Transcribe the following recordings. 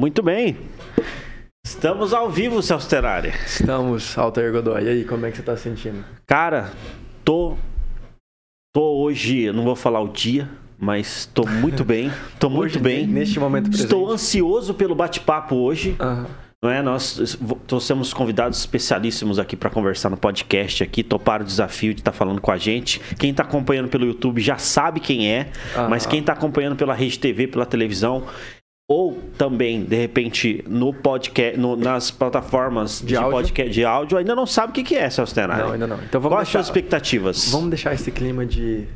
Muito bem. Estamos ao vivo, Celso Terari. Estamos, Altair Godoy. E aí, como é que você tá sentindo? Cara, tô. Tô hoje, não vou falar o dia, mas tô muito bem. Tô muito Hoje, bem. Neste momento presente. Estou ansioso pelo bate-papo hoje. Aham. Não é? Nós trouxemos convidados especialíssimos aqui para conversar no podcast aqui, toparam o desafio de estar falando com a gente. Quem está acompanhando pelo YouTube já sabe quem é, Aham. mas quem está acompanhando pela rede TV, pela televisão, ou também, de repente, no podcast, no- nas plataformas de, De áudio? podcast de áudio, ainda não sabe o que que é, Celso Tenari. Não, ainda não. Então vamos Quais as deixar, suas expectativas? vamos deixar esse clima de...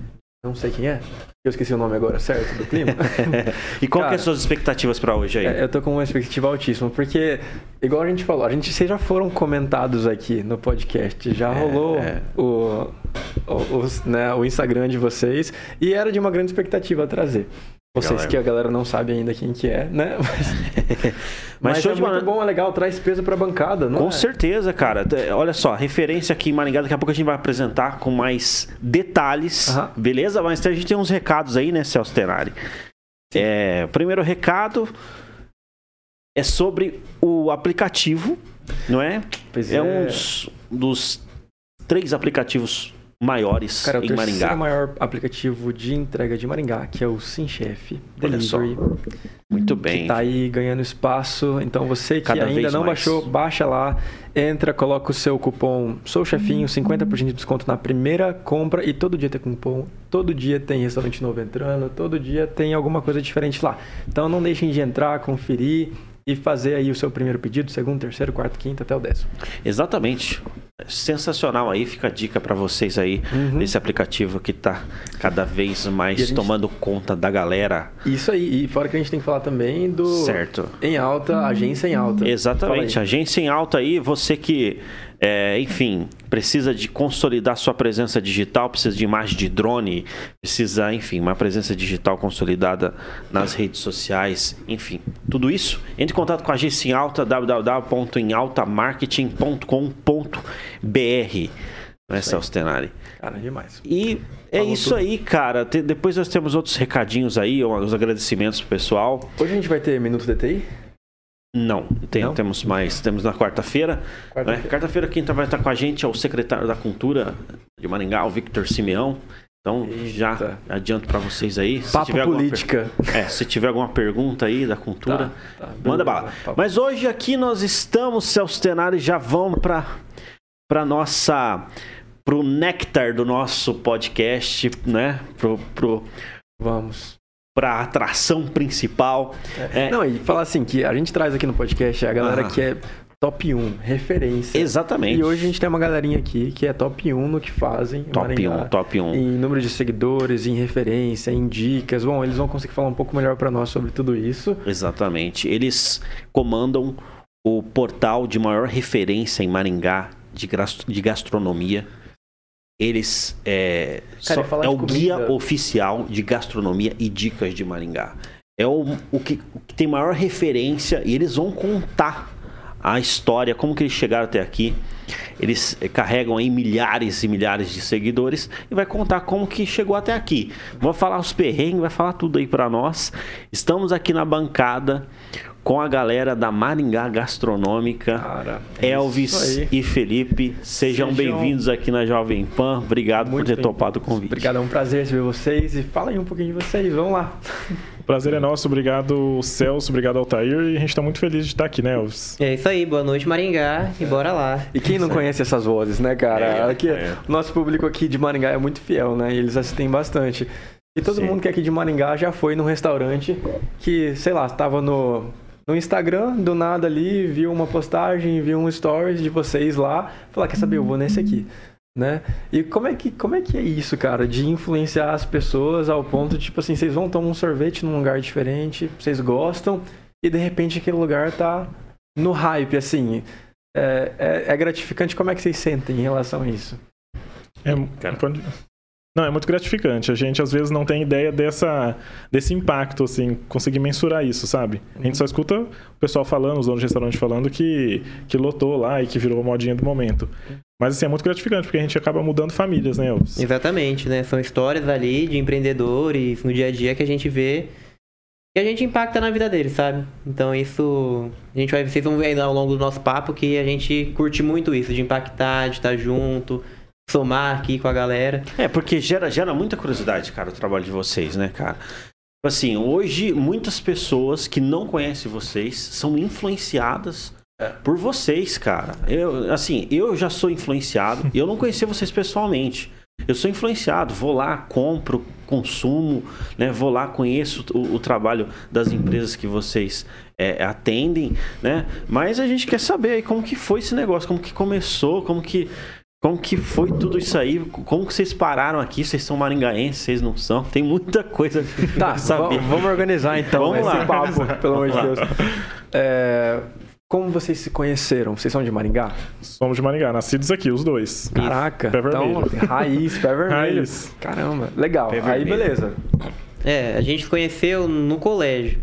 Não sei quem é. Eu esqueci o nome agora, certo? Do clima. e qual que é as suas expectativas para hoje aí? É, eu tô com uma expectativa altíssima, porque, igual a gente falou, a gente, vocês já foram comentados aqui no podcast, já rolou é. O, o, os, né, o Instagram de vocês, e era de uma grande expectativa trazer. Vocês Galera. que a galera não sabe ainda quem que é, né? Mas, mas, show é de muito bom, é legal, traz peso pra bancada, não Com é? certeza, cara. Olha só, referência aqui em Maringá, daqui a pouco a gente vai apresentar com mais detalhes, Aham. beleza? Mas a gente tem uns recados aí, né, Celso Tenari? É, primeiro recado é sobre o aplicativo, não é? Pois É é. um dos três aplicativos maiores Cara, é o em Maringá. maior aplicativo de entrega de Maringá, que é o SimChef Olha só, Delivery. Muito que bem. tá aí ganhando espaço. Então você que Cada ainda não mais. baixou, baixa lá, entra, coloca o seu cupom Sou Chefinho, 50% de desconto na primeira compra e todo dia tem cupom, todo dia tem restaurante novo entrando, todo dia tem alguma coisa diferente lá. Então não deixem de entrar, conferir e fazer aí o seu primeiro pedido, segundo, terceiro, quarto, quinto até o décimo. Exatamente. Sensacional aí, fica a dica pra vocês aí Uhum. desse aplicativo que tá cada vez mais gente- tomando conta da galera. Isso aí, e fora que a gente tem que falar também do Certo. em alta, agência em alta. Exatamente. Agência em alta aí, você que, é, enfim, precisa de consolidar sua presença digital, precisa de imagem de drone, precisa, enfim, uma presença digital consolidada nas redes sociais, enfim, tudo isso. Entre em contato com a agência em alta, www.emaltamarketing.com.br. Não é, Celso Tenari? Cara, demais. E é Falou isso tudo. aí, cara. Te- depois nós temos outros recadinhos aí, os agradecimentos pro pessoal. Hoje a gente vai ter Minuto DTI? Não, tem- Não? temos mais. Temos na quarta-feira. Quarta-feira. né? Quarta-feira quem tá- vai estar com a gente é o secretário da Cultura de Maringá, o Victor Simeão. Então, já Eita. adianto para vocês aí. Papo per- política. É, se tiver alguma pergunta aí da cultura, Tá, tá, manda beleza. bala. Papo- Mas hoje aqui nós estamos, Celso Tenari, já vamos para para nossa pro néctar do nosso podcast, né? Pro, pro, Vamos. Pra atração principal. É, Não, e falar assim, que a gente traz aqui no podcast a galera que é top 1, referência. exatamente. E hoje a gente tem uma galerinha aqui que é top 1 no que fazem. em top Maringá. 1, top 1. Em número de seguidores, em referência, em dicas. Bom, eles vão conseguir falar um pouco melhor pra nós sobre tudo isso. Exatamente. Eles comandam o portal de maior referência em Maringá de gastronomia. Eles é, Cara, só- é o guia comida- oficial de gastronomia e dicas de Maringá. É o, o, que, o que tem maior referência e eles vão contar a história, como que eles chegaram até aqui. Eles eh, carregam aí milhares e milhares de seguidores e vai contar como que chegou até aqui. Vou falar os perrengues, vai falar tudo aí pra nós. Estamos aqui na bancada com a galera da Maringá Gastronômica. Cara, é Elvis e Felipe, sejam, Sejam bem-vindos aqui na Jovem Pan. Obrigado Muito por ter bem. topado o convite. Obrigado, é um prazer receber vocês. E fala aí um pouquinho de vocês, vamos lá. O prazer é nosso, obrigado Celso, obrigado Altair e a gente tá muito feliz de estar aqui, né, Elvis? É isso aí, boa noite Maringá e bora lá. E quem não conhece essas vozes, né, cara? É, aqui, é. Nosso público aqui de Maringá é muito fiel, né? E eles assistem bastante. E todo Sim. mundo que é aqui de Maringá já foi num restaurante que, sei lá, estava no, no Instagram, do nada ali, viu uma postagem, viu um stories de vocês lá, falou, "Ah, quer saber, eu vou nesse aqui. Né? E como é, que, como é que é isso, cara? De influenciar as pessoas ao ponto de, tipo assim, vocês vão tomar um sorvete num lugar diferente, vocês gostam, e de repente aquele lugar tá no hype, assim. É, é, é gratificante. Como é que vocês sentem em relação a isso? É, Cara. pode- Não, é muito gratificante. A gente às vezes não tem ideia dessa, desse impacto, assim, conseguir mensurar isso, sabe? A gente só escuta o pessoal falando, os donos de restaurante falando que, que lotou lá e que virou a modinha do momento. Mas assim, é muito gratificante, porque a gente acaba mudando famílias, né, Elvis? Exatamente, né? São histórias ali de empreendedores no dia a dia que a gente vê E a gente impacta na vida deles, sabe? Então isso. A gente vai, vocês vão ver ao longo do nosso papo que a gente curte muito isso, de impactar, de estar junto, somar aqui com a galera. É, porque gera, gera muita curiosidade, cara, o trabalho de vocês, né, cara? Tipo Assim, hoje muitas pessoas que não conhecem vocês são influenciadas por vocês, cara. Eu, assim, eu já sou influenciado, eu não conhecia vocês pessoalmente. Eu sou influenciado, vou lá, compro, consumo, né? Vou lá, conheço o, o trabalho das empresas que vocês é, atendem, né? Mas a gente quer saber aí como que foi esse negócio, como que começou, como que como que foi tudo isso aí? Como que vocês pararam aqui? Vocês são maringaenses, vocês não são? Tem muita coisa Tá, pra saber. va- vamos organizar então Vamos esse lá. papo, pelo amor de Deus. É, como vocês se conheceram? Vocês são de Maringá? Somos de Maringá, nascidos aqui, os dois. Caraca, Pé então, raiz, pé vermelho. Raiz. Caramba, legal. Pé Aí vermelho. beleza. É, a gente se conheceu no colégio.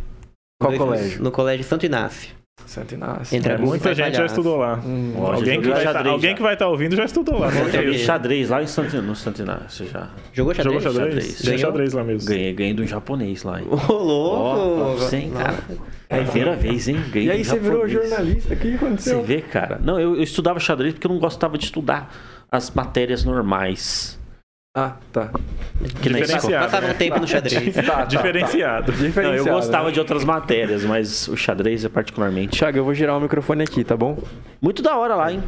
Qual Dois- colégio? No colégio Santo Inácio. Santo Inácio. É, amigos muita gente já estudou lá. Hum, Ó, já alguém que vai tá, alguém já. que vai estar ouvindo já estudou lá. Joguei xadrez lá em Santina, no Santinácio já. Jogou xadrez? Jogou xadrez? Xadrez. Ganhou? xadrez lá mesmo. Ganhei, ganhei do japonês lá. Ô, louco! Sim, cara. É a primeira vez, hein? Ganhei E aí você virou jornalista, o que Você aconteceu? vê, cara? Não, eu, eu estudava xadrez porque eu não gostava de estudar as matérias normais. Ah, tá. Que. Diferenciado. Passava um tempo no xadrez. Tá, tá, Diferenciado. tá. Não, eu Diferenciado, gostava né? de outras matérias, mas o xadrez é particularmente. Thiago, eu vou girar o microfone aqui, tá bom? Muito da hora lá, hein?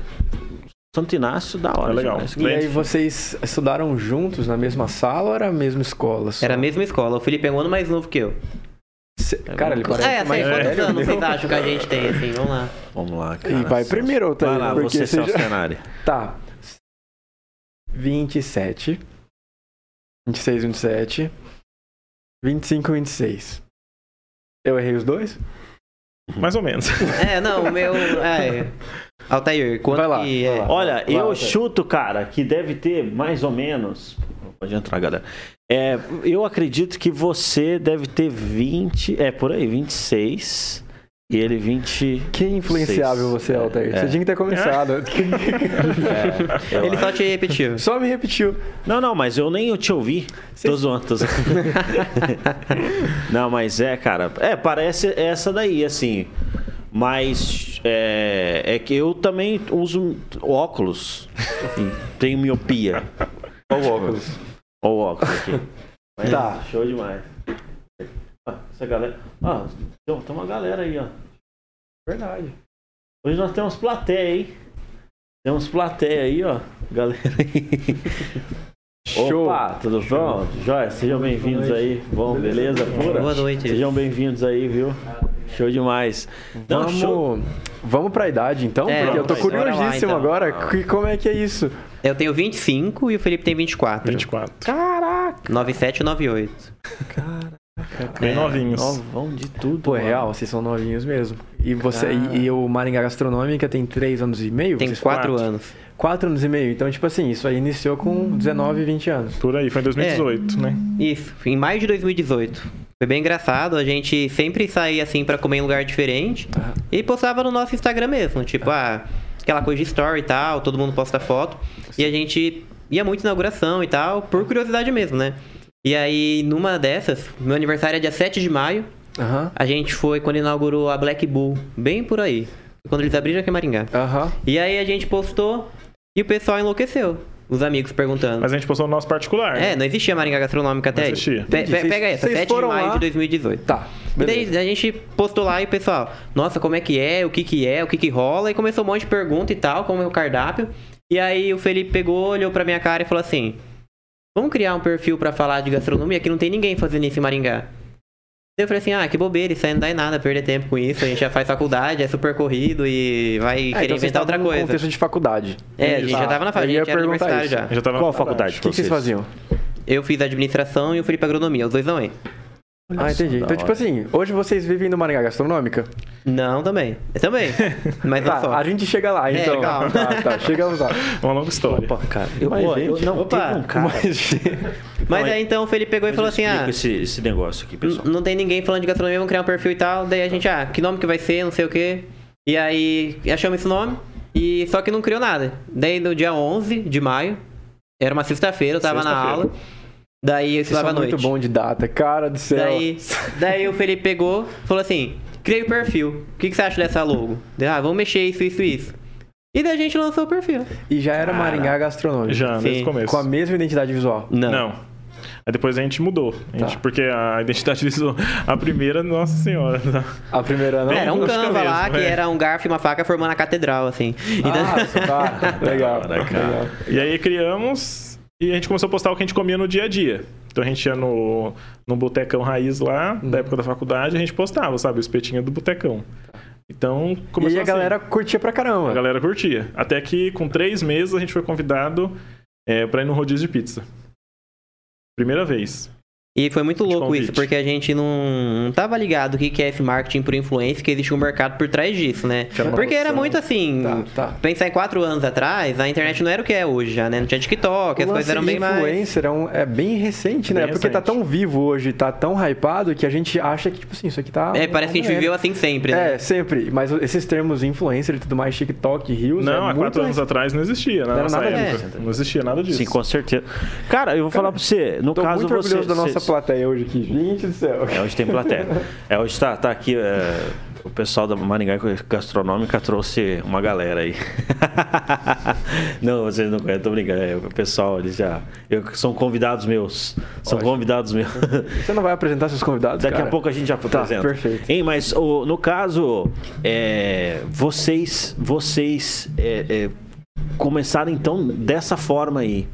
Santo Inácio, da hora. É legal. demais. E aí vocês estudaram juntos na mesma sala ou era a mesma escola? só? Era a mesma escola. O Felipe é um ano mais novo que eu. Cê- Cara, ele parece é, assim, mais quantos velho. anos meu. vocês acham que a gente tem, assim? Vamos lá. Vamos lá, cara. E vai primeiro, Altair, Vai lá, porque você, você já- Tenari. Tá. 27. 26, 27. 25, 26. Eu errei os dois? Mais ou menos. É, não, o meu. É. Altair, quanto Vai lá, que vai é? lá. Olha, Vai, eu Altair. chuto, cara, que deve ter mais ou menos. Pode entrar, galera. É, eu acredito que você deve ter 20. É, por aí, 26. E ele 20. Que influenciável você é, Altair. É. Você tinha que ter começado. É, Ele acho. só te repetiu. Só me repetiu. Não, não, mas eu nem te ouvi. Tô zoando, tô zoando. não, mas é, cara. É, parece essa daí, assim. Mas é, é que eu também uso óculos. Tenho miopia. Olha o óculos. Olha o óculos aqui. Mas Tá. Show demais. Essa galera. Ah, tem tem uma galera aí, ó. Verdade. Hoje nós temos plateia, hein? Temos plateia aí, ó. Galera aí. Show. Opa, tudo bom? Jóia, sejam bem-vindos aí. Bom, beleza? Pura? Boa noite. Sejam bem-vindos aí, viu? Show demais. Não, show. Vamos, vamos pra idade então? É, porque eu tô vamos curiosíssimo lá, agora. então. Que- Como é que é isso? Eu tenho 25 e o Felipe tem 24. 24. Caraca! 97 e 98. Bem novinhos. Novão de tudo. Pô, é mano. real, vocês são novinhos mesmo. E você e, e o Maringá Gastronômica tem 3 anos e meio? Tem 4 quatro. anos. quatro anos e meio. Então, tipo assim, isso aí iniciou com 19, 20 anos. Por aí, foi em 2018, né? Isso, em maio de 2018. Foi bem engraçado, a gente sempre saía assim pra comer em lugar diferente Ah. e postava no nosso Instagram mesmo, tipo, ah, aquela coisa de story e tal, todo mundo posta foto. E a gente ia muito inauguração e tal, por curiosidade mesmo, né? E aí, numa dessas, meu aniversário é dia 7 de maio, Aham. a gente foi quando inaugurou a Black Bull, bem por aí. Quando eles abriram aqui em Maringá. Aham. E aí a gente postou e o pessoal enlouqueceu. Os amigos perguntando. Mas a gente postou no nosso particular. É, não existia Maringá Gastronômica até Não aí. existia. Pe- pe- pega essa, vocês 7 de maio lá? de 2018. Tá. E daí beleza. a gente postou lá e o pessoal, nossa, como é que é, o que que é, o que que rola, e começou um monte de pergunta e tal, como é o cardápio. E aí o Felipe pegou, olhou pra minha cara e falou assim: Vamos criar um perfil pra falar de gastronomia que não tem ninguém fazendo isso em Maringá. Eu falei assim, ah, que bobeira, isso aí não dá em nada, perder tempo com isso, a gente já faz faculdade, é super corrido e vai Ah, querer então inventar outra coisa. contexto de faculdade. É, a gente já tava na Eu a gente era perguntar universitário isso. já. Eu já tava Qual faculdade? O que, que vocês faziam? Eu fiz administração e o Felipe agronomia, os dois não é. Ah, entendi. Então, tipo hora. assim, hoje vocês vivem no Maringá Gastronômica? Não, também. Eu também. Mas não Tá, só. a gente chega lá, É, então. calma. Tá, tá, chegamos lá. Uma longa história. Opa, cara. Eu, Mas, eu- gente, não, opa, um cara. Mas, Mas aí então o Felipe pegou e falou eu assim: ah, esse, esse negócio aqui, pessoal. não tem ninguém falando de gastronomia, vamos criar um perfil e tal. Daí a gente, ah, que nome que vai ser, não sei o quê. E aí achamos esse nome, e só que não criou nada. Daí no dia 11 de maio, era uma sexta-feira, eu tava na Sexta-feira. aula. Daí eu estudava são à noite. muito bom de data, cara do céu. Daí, daí o Felipe pegou falou assim: criei o perfil. O que, que você acha dessa logo? Daí, ah, vamos mexer isso, isso, isso. E daí a gente lançou o perfil. E já era Maringá Gastronômico. Já, Sim. desde o começo. Com a mesma identidade visual. Não. Não. Aí depois a gente mudou. A gente- Tá. Porque a identidade visual, a primeira, nossa senhora. tá? A primeira não? Era um música canva lá mesmo, que é. era um garfo e uma faca formando a catedral, assim. Então, Ah, tá. Legal. cara. legal. E aí criamos e a gente começou a postar o que a gente comia no dia a dia. Então a gente ia no, no botecão raiz lá, Uhum. da época da faculdade, a gente postava, sabe, o espetinho do botecão. Então E começou aí a assim. galera curtia pra caramba. A galera curtia. Até que com três meses a gente foi convidado é, pra ir no rodízio de pizza. Primeira vez. E foi muito louco convite. isso, porque a gente não, não tava ligado o que que é esse marketing por influência, que existe um mercado por trás disso, né? Era Porque era muito assim. Tá, tá. Pensar em quatro anos atrás, a internet não era o que é hoje já, né? Não tinha TikTok, as O coisas lance eram bem mais. influencer é, um- é bem recente, né? Bem Porque tá recente. tão vivo hoje, tá tão hypado que a gente acha que, tipo assim, isso aqui tá. É, parece que a gente tá viveu assim sempre, né? É, sempre. Mas esses termos influencer e tudo mais, TikTok, Reels. Não, é há muito quatro anos rec- atrás não existia, na Não nada época. disso. Não existia nada disso. Sim, com certeza. Cara, eu vou falar pra você, no caso muito você... da nossa você- plateia hoje aqui. Gente do céu. É, hoje tem plateia. É, hoje tá, tá aqui. é, o pessoal da Maringá Gastronômica trouxe uma galera aí. não, vocês não conhecem, tô brincando. É, o pessoal, eles já. eu- são convidados meus. São Ótimo. convidados meus. Você não vai apresentar seus convidados? Daqui cara? a pouco a gente já apresenta. perfeito. Hein, mas o- no caso, é, vocês, vocês é, é, começaram então dessa forma aí.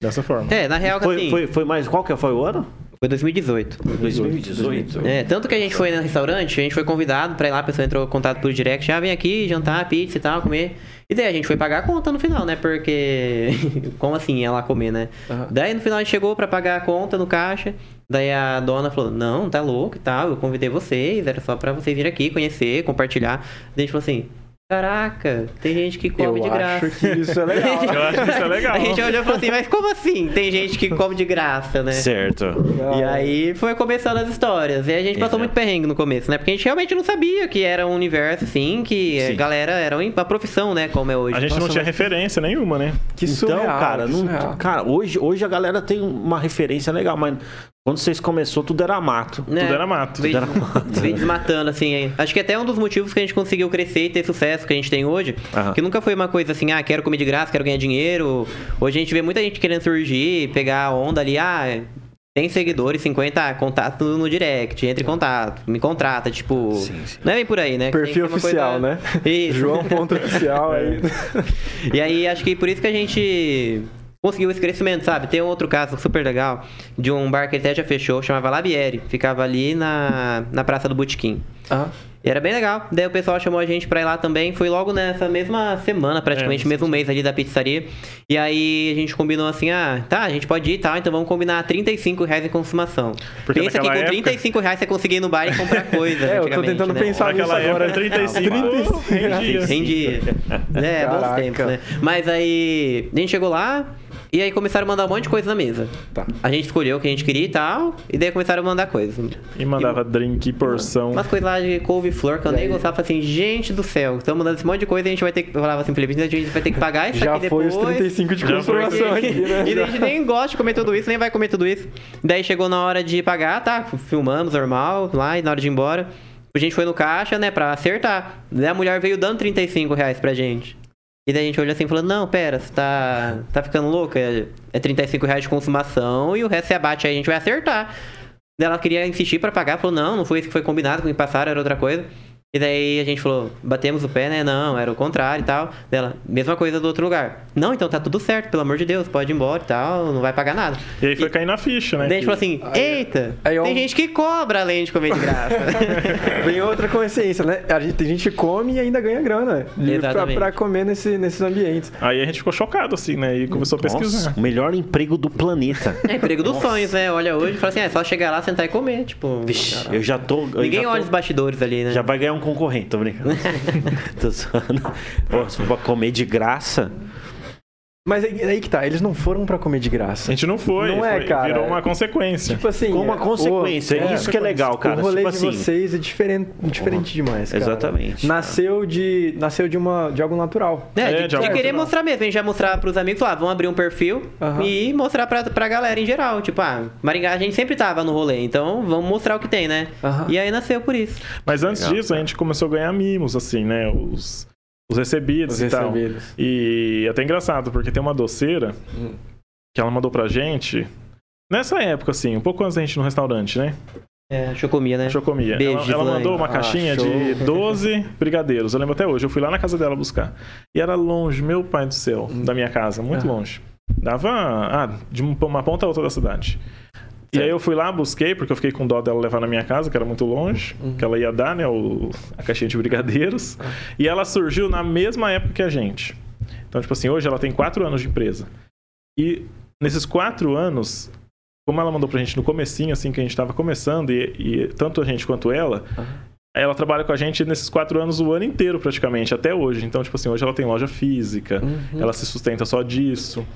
Dessa forma. É, na real, Foi, assim, foi, foi mais. Qual que foi o ano? foi 2018. 2018. É, tanto que a gente foi no restaurante, a gente foi convidado pra ir lá, a pessoa entrou em contato por direct, já vem aqui, jantar, pizza e tal, comer. E daí a gente foi pagar a conta no final, né? Porque. Como assim ia lá comer, né? Aham. Daí no final a gente chegou pra pagar a conta no caixa. Daí a dona falou: Não, tá louco e tal, eu convidei vocês, era só pra vocês virem aqui, conhecer, compartilhar. Daí a gente falou assim: Caraca, tem gente que come Eu de graça. acho que isso é legal. Eu acho que isso é legal. A gente olhou e falou assim, mas como assim? Tem gente que come de graça, né? Certo. E aí foi começando as histórias. E a gente passou Exato. muito perrengue no começo, né? Porque a gente realmente não sabia que era um universo, assim, que a Sim. galera era uma profissão, né? Como é hoje. A gente não Nossa, tinha mas- referência nenhuma, né? Que Então, surreal, cara, que não- surreal. cara hoje, hoje a galera tem uma referência legal, mas quando vocês começou, tudo era mato. né? Tudo era mato. Veio, Tudo era mato. veio desmatando, assim. aí. Acho que até um dos motivos que a gente conseguiu crescer e ter sucesso que a gente tem hoje, Aham. que nunca foi uma coisa assim, ah, quero comer de graça, quero ganhar dinheiro. Hoje a gente vê muita gente querendo surgir, pegar a onda ali, ah, tem seguidores, 50, ah, contato no direct, entre em contato, me contrata, tipo. Sim, sim. Não é bem por aí, né? Perfil oficial, coisa- né? Isso. João ponto oficial aí. E aí, acho que por isso que a gente conseguiu esse crescimento, sabe? Tem outro caso super legal de um bar que até já fechou, chamava Labieri. Ficava ali na, na Praça do Botequim. Aham. E era bem legal. Daí o pessoal chamou a gente pra ir lá também. Foi logo nessa mesma semana, praticamente, É, mesmo mês ali da pizzaria. E aí a gente combinou assim: ah, tá, a gente pode ir e tal, então vamos combinar 35 reais em consumação. Porque Pensa que com época- 35 reais você conseguia ir no bar e comprar coisa. É, eu tô tentando né? pensar nisso agora. época, 35 rendia. Rendia. É, bons tempos, né? Mas aí, a gente chegou lá e aí começaram a mandar um monte de coisa na mesa. Tá. A gente escolheu o que a gente queria e tal, e daí começaram a mandar coisa. E mandava drink, porção. Umas coisas lá de couve-flor que eu E nem aí? gostava, falei assim, gente do céu, estão mandando esse monte de coisa e a gente vai ter que. Eu falava assim, Felipe, a gente vai ter que pagar isso Já aqui foi depois. os 35 de Já foi. consumação aqui, né? E daí a gente nem gosta de comer tudo isso, nem vai comer tudo isso. Daí chegou na hora de pagar, tá? Filmamos normal lá, e na hora de ir embora. A gente foi no caixa, né, pra acertar. Daí a mulher veio dando 35 reais pra gente. E daí a gente olhou assim falou, não, pera, você tá, tá ficando louca? É, é 35 reais de consumação e o resto você abate aí, a gente vai acertar. Ela queria insistir pra pagar, falou, não, não foi isso que foi combinado, que passaram, era outra coisa. E daí a gente falou, batemos o pé, né? Não, era o contrário e tal. Dela, mesma coisa do outro lugar. Não, então tá tudo certo, pelo amor de Deus, pode ir embora e tal, não vai pagar nada. E aí foi cair na ficha, né? Daí a gente falou assim, Aí- eita, aí eu- tem gente que cobra além de comer de graça. Vem outra consciência, né? A gente, tem gente que come e ainda ganha grana. de- Pra, Exatamente. pra comer nesse, nesses ambientes. Aí a gente ficou chocado, assim, né? E começou a pesquisar. Nossa, o melhor emprego do planeta. é emprego dos sonhos, né? Olha hoje e fala assim, é só chegar lá, sentar e comer. Tipo, Vixe, eu já tô. eu ninguém já olha tô- os bastidores ali, né? Já vai ganhar um concorrente, tô brincando. tô zoando. Pô, se for pra comer de graça. Mas aí, aí que tá, eles não foram pra comer de A graça. gente não foi, Não é, foi- cara. virou uma consequência. Tipo assim. Com uma é, consequência, o- isso que é legal, cara. O rolê tipo de assim, vocês é diferente, diferente demais, cara. Exatamente. Nasceu de, nasceu de, uma, de algo natural. É, É, de, de de algo querer natural. mostrar mesmo. A gente já mostrar pros amigos, falar, vamos abrir um perfil Aham. e mostrar pra, pra galera em geral. Tipo, ah, Maringá a gente sempre tava no rolê, então vamos mostrar o que tem, né? Aham. E aí nasceu por isso. Mas antes Legal, disso, a gente começou a ganhar mimos, assim, né? Os, os recebidos Os e tal. recebidos. E é até engraçado, porque tem uma doceira Hum. que ela mandou pra gente. Nessa época, assim, um pouco antes da gente ir no restaurante, né? É, chocomia, né? Chocomia. Beijo, ela, ela mandou uma Ah, caixinha show. de 12 brigadeiros. Eu lembro até hoje. Eu fui lá na casa dela buscar. E era longe, meu pai do céu, da minha casa, muito Ah. longe. Dava ah, de um- uma ponta a outra da cidade. E aí eu fui lá, busquei, porque eu fiquei com dó dela levar na minha casa, que era muito longe, que ela ia dar, né, o, a caixinha de brigadeiros. E ela surgiu na mesma época que a gente. Então, tipo assim, hoje ela tem quatro anos de empresa. E nesses quatro anos, como ela mandou pra gente no comecinho, assim, que a gente tava começando, e, e tanto a gente quanto ela, ela trabalha com a gente nesses quatro anos o ano inteiro, praticamente, até hoje. Então, tipo assim, hoje ela tem loja física, Uhum. ela se sustenta só disso.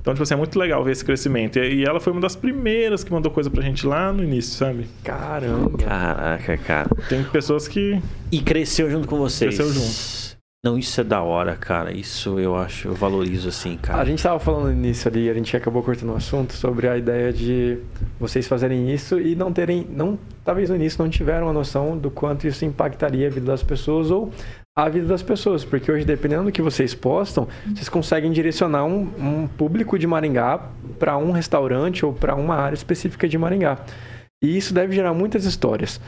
Então, tipo assim, é muito legal ver esse crescimento. E, e ela foi uma das primeiras que mandou coisa pra gente lá no início, sabe? Caramba. Caraca, cara. Tem pessoas que. E cresceu junto com vocês. Cresceu junto. Não, isso é da hora, cara. Isso eu acho, eu valorizo assim, A cara. gente tava falando início ali, a gente acabou cortando o assunto sobre a ideia de vocês fazerem isso e não terem, não, talvez no início não tiveram a noção do quanto isso impactaria a vida das pessoas ou a vida das pessoas, porque hoje dependendo do que vocês postam, vocês conseguem direcionar um, um público de Maringá para um restaurante ou para uma área específica de Maringá. E isso deve gerar muitas histórias.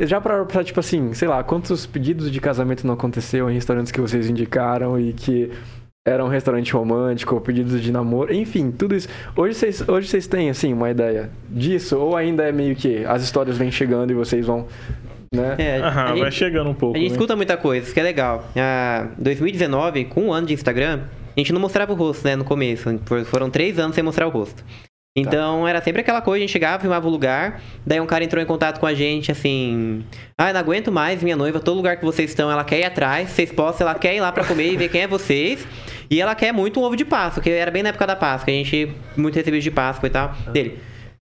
Já para tipo assim, sei lá, quantos pedidos de casamento não aconteceu em restaurantes que vocês indicaram e que era um restaurante romântico, ou pedidos de namoro, enfim, tudo isso. Hoje vocês, hoje vocês têm, assim, uma ideia disso? Ou ainda é meio que as histórias vêm chegando e vocês vão, né? É, Aham, vai gente- chegando um pouco. A gente né? escuta muita coisa, isso que é legal. Ah, 2019, com um ano de Instagram, a gente não mostrava o rosto, né, no começo. For- Foram três anos sem mostrar o rosto. Então era sempre aquela coisa, a gente chegava, filmava o lugar, daí um cara entrou em contato com a gente, assim... Ah, não aguento mais, minha noiva, todo lugar que vocês estão, ela quer ir atrás, vocês postam, ela quer ir lá pra comer e ver quem é vocês. E ela quer muito um ovo de Páscoa, que era bem na época da Páscoa, a gente... Muito recebido de Páscoa e tal. Dele,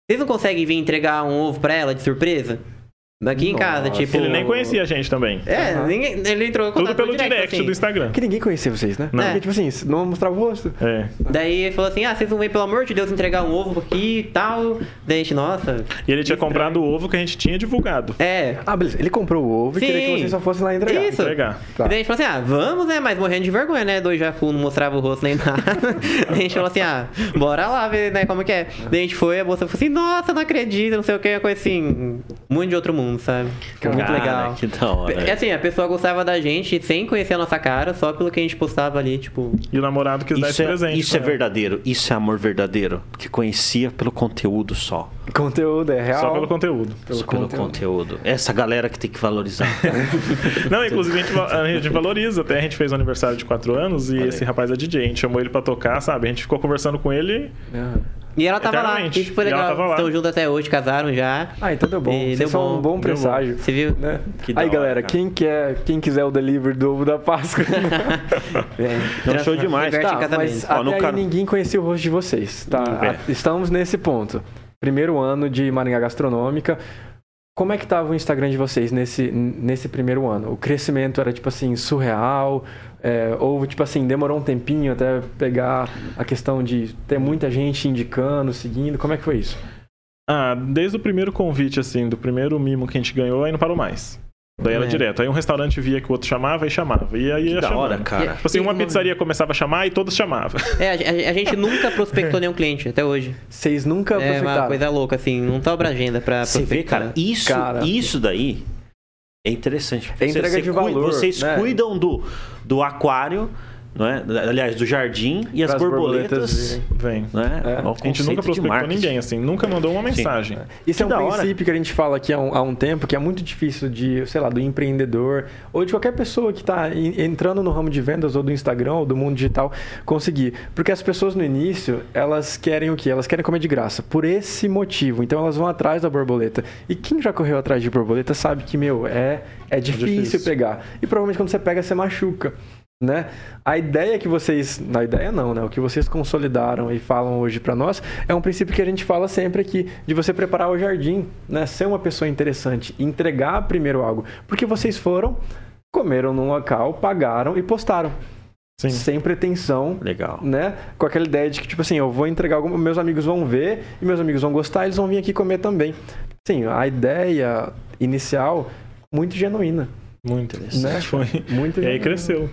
vocês não conseguem vir entregar um ovo pra ela de surpresa? Daqui em casa, Nossa. tipo... Ele nem conhecia a gente também. É, Aham. ninguém, ele entrou em Tudo pelo direto, direct assim. do Instagram. Porque ninguém conhecia vocês, né? Não. Porque, tipo assim, não mostrava o rosto. É. Daí ele falou assim: ah, vocês não vêm, pelo amor de Deus, entregar um ovo aqui e tal. Daí a gente, nossa. E ele tinha comprado o ovo que a gente tinha divulgado. É. Ah, beleza. Ele comprou o ovo e queria que Sim. vocês só fossem lá entregar. Isso. Entregar. Tá. E daí a gente falou assim: ah, vamos, né? Mas morrendo de vergonha, né? Dois jacu não mostrava o rosto nem nada. daí a gente falou assim: ah, bora lá ver, né? Como que é. Daí a gente foi, a moça falou assim: nossa, não acredito, não sei o que, uma coisa assim. Muito de outro mundo, sabe? Foi muito Cara, legal. Que da hora. É assim, a pessoa gostava da gente sem conhecer a nossa cara, só pelo que a gente postava ali, tipo. E o namorado quis dar esse Isso, é, presente. isso é ela. verdadeiro. Isso é amor verdadeiro. Que conhecia pelo conteúdo só. Conteúdo é real. Só pelo conteúdo. Pelo Só pelo conteúdo. conteúdo. Essa galera que tem que valorizar. Não, inclusive a gente, a gente valoriza. Até a gente fez um aniversário de 4 anos e Olha esse rapaz é DJ. A gente chamou ele pra tocar, sabe? A gente ficou conversando com ele. Aham. E ela tava lá, isso foi legal. Estão juntos até hoje, casaram já. Ah, então deu bom. E Vocês deu são bom, um bom presságio. Você viu? Né? Aí, hora, galera, cara. quem quer, quem quiser o delivery do ovo da Páscoa. É, Então, show demais. Tá, mas Ó, até no aí can- ninguém conhecia o rosto de vocês, tá? É. Estamos nesse ponto. Primeiro ano de Maringá Gastronômica. Como é que tava o Instagram de vocês nesse, nesse primeiro ano? O crescimento era, tipo assim, surreal? É, ou, tipo assim, demorou um tempinho até pegar a questão de ter muita gente indicando, seguindo? Como é que foi isso? Ah, desde o primeiro convite, assim, do primeiro mimo que a gente ganhou, aí não parou mais. Daí era É. direto. Aí um restaurante via que o outro chamava e chamava. E aí Que ia da chamando. hora, cara. Tipo assim, uma pizzaria começava a chamar e todos chamavam. É, a, a- a gente nunca prospectou nenhum cliente até hoje. Vocês nunca É uma prospectaram? coisa louca, assim, não sobra agenda pra Você vê, prospectar. cara, isso, Cara. isso daí é interessante. É entrega de cui- valor, Vocês né? cuidam do, do aquário, não é? aliás, do jardim e as Pras borboletas. virem. Vem. né? É. É um A gente nunca prospectou ninguém, assim. Nunca mandou uma mensagem. Isso Que é um da hora. princípio que a gente fala aqui há um, há um tempo, que é muito difícil de, sei lá, do empreendedor ou de qualquer pessoa que está entrando no ramo de vendas ou do Instagram ou do mundo digital conseguir. Porque as pessoas no início, elas querem o quê? Elas querem comer de graça. Por esse motivo. Então elas vão atrás da borboleta. E quem já correu atrás de borboleta sabe que, meu, é, é difícil, difícil. pegar. E provavelmente quando você pega, você machuca. Né? A ideia que vocês, na ideia não, né? O que vocês consolidaram e falam hoje para nós é um princípio que a gente fala sempre aqui de você preparar o jardim, né? Ser uma pessoa interessante, entregar primeiro algo, porque vocês foram, comeram num local, pagaram e postaram. Sim. Sem pretensão, Legal. né? Com aquela ideia de que, tipo assim, eu vou entregar algo, meus amigos vão ver e meus amigos vão gostar, eles vão vir aqui comer também. Sim, a ideia inicial, muito genuína. Muito. Né? Foi. Muito E aí cresceu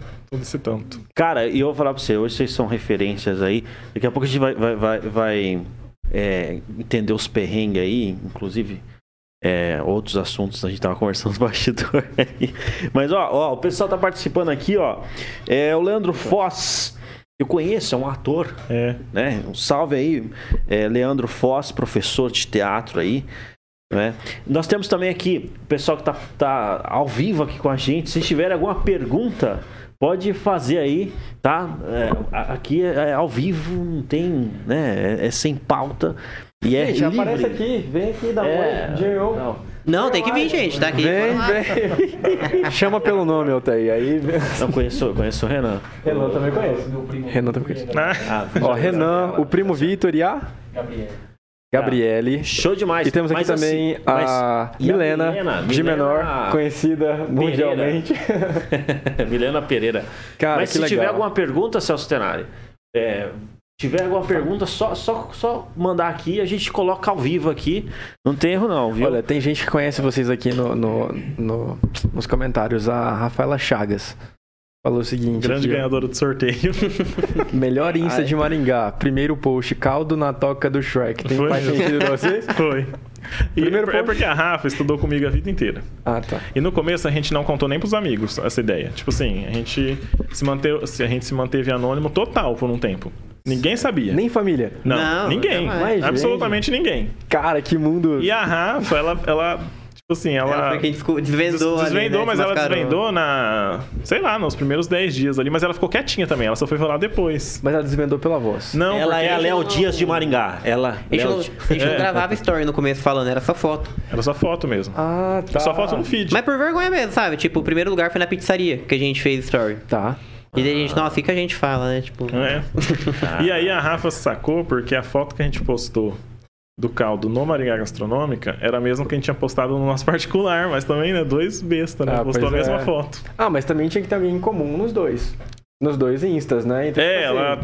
tanto. Cara, e eu vou falar pra você, hoje vocês são referências aí. Daqui a pouco a gente vai, vai, vai, vai, é, entender os perrengues aí, inclusive é, outros assuntos, a gente tava conversando nos bastidores aí. Mas ó, ó, o pessoal tá participando aqui, ó. É o Leandro Foz. Eu conheço, é um ator, É. né? Um salve aí, é, Leandro Foz, professor de teatro aí. Né? Nós temos também aqui o pessoal que tá, tá ao vivo aqui com a gente. Se tiver alguma pergunta, pode fazer aí, tá? É, aqui é, é ao vivo, não tem, né? É, é sem pauta e é Gente, livre. aparece aqui, vem aqui, dá um É, oi. J.O. não. Não, tem que vir, gente. Tá aqui. Vem, vem. Chama pelo nome, Altair. Aí. Não conheço, conheço o Renan. Renan também conhece. Renan também conhece. Ah, Ó, Renan, o primo Vitor e a Gabriele. show demais. E temos aqui Mas também assim, a e a Milena, Milena? de Milena menor, conhecida mundialmente. Milena Pereira. Cara, Mas se tiver legal. alguma pergunta, Celso Tenari, é, tiver alguma pergunta, só, só, só mandar aqui, a gente coloca ao vivo aqui. Não tem erro não, viu? Olha, tem gente que conhece vocês aqui no, no- no- nos comentários. A Rafaela Chagas falou o seguinte: grande aqui, ganhadora do sorteio. Melhor Insta Ai. de Maringá. Primeiro post, caldo na toca do Shrek. Tem Foi. mais sentido pra vocês? Foi. E Primeiro é ponto. porque a Rafa estudou comigo a vida inteira. Ah, tá. E no começo a gente não contou nem pros amigos essa ideia. Tipo assim, a gente se manteve, a gente se manteve anônimo total por um tempo. Ninguém sabia. Nem família. Não, Não, ninguém. jamais. Absolutamente ninguém. Cara, que mundo. E a Rafa, ela, ela assim, ela, Ela foi quem desco- desvendou des- ali, desvendou, né, mas ela desvendou na, sei lá, nos primeiros 10 dias ali, mas ela ficou quietinha também, ela só foi falar depois. Mas ela desvendou pela voz. Não, Ela é a Léo Dias de Maringá. Ela. A gente, não, a gente não É. gravava story no começo falando, era só foto. era só foto mesmo. Ah, tá. Só foto no feed. Mas por vergonha mesmo, sabe? Tipo, o primeiro lugar foi na pizzaria que a gente fez story. Tá. E daí a gente, nossa, o que que a gente fala, né? Tipo, É. E aí a Rafa sacou porque a foto que a gente postou do caldo no Maringá Gastronômica era a mesma que a gente tinha postado no nosso particular, mas também, né? Dois besta, né? Ah, Postou a mesma é. foto. Ah, mas também tinha que ter alguém em comum nos dois. Nos dois instas, né? Então, É, tipo assim, ela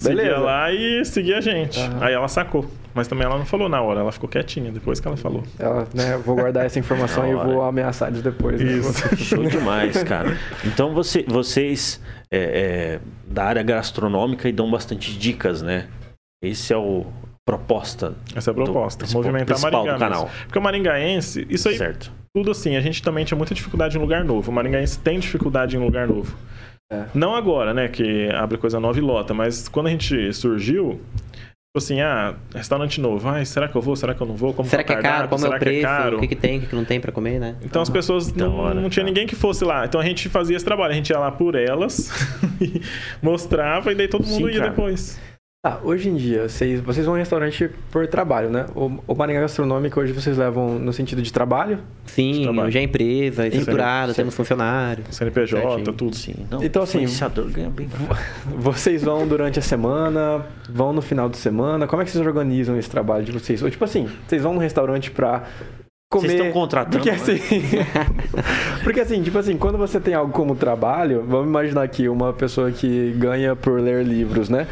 seguia beleza. lá e seguia a gente. Aham. Aí ela sacou. Mas também ela não falou na hora, ela ficou quietinha depois que ela falou. Ela, né, vou guardar essa informação e vou ameaçar eles depois. né? Isso. Show demais, cara. Então você, vocês é, é, da área gastronômica e dão bastante dicas, né? Esse é o proposta. Essa é a do proposta. principal- movimentar principal Maringá do canal. mesmo. Porque o maringaense, isso aí Certo. tudo assim, a gente também tinha muita dificuldade em lugar novo. O maringaense tem dificuldade em lugar novo. É. Não agora, né, que abre coisa nova e lota, mas quando a gente surgiu, tipo assim, ah, restaurante novo, ai, será que eu vou, será que eu não vou? Como será tá que o é caro? Como é será o que preço? é caro? O que, que tem, o que, que não tem pra comer, né? Então as pessoas da não, hora, não tinha cara. ninguém que fosse lá. Então a gente fazia esse trabalho, a gente ia lá por elas, mostrava e daí todo mundo Sim, ia cara. depois. Tá, hoje em dia, vocês, vocês vão em restaurante por trabalho, né? O, o Maringá Gastronômico hoje vocês levam no sentido de trabalho? Sim, trabalho. hoje é empresa, estruturada, Certo. temos funcionários. CNPJ, Certinho. tudo. Sim. Não, Então, assim, ganha bem. Vocês vão durante a semana, vão no final de semana, como é que vocês organizam esse trabalho de vocês? Ou tipo assim, vocês vão no restaurante pra comer... Vocês estão contratando. Porque né? assim, porque assim, tipo assim, quando você tem algo como trabalho, vamos imaginar aqui uma pessoa que ganha por ler livros, né?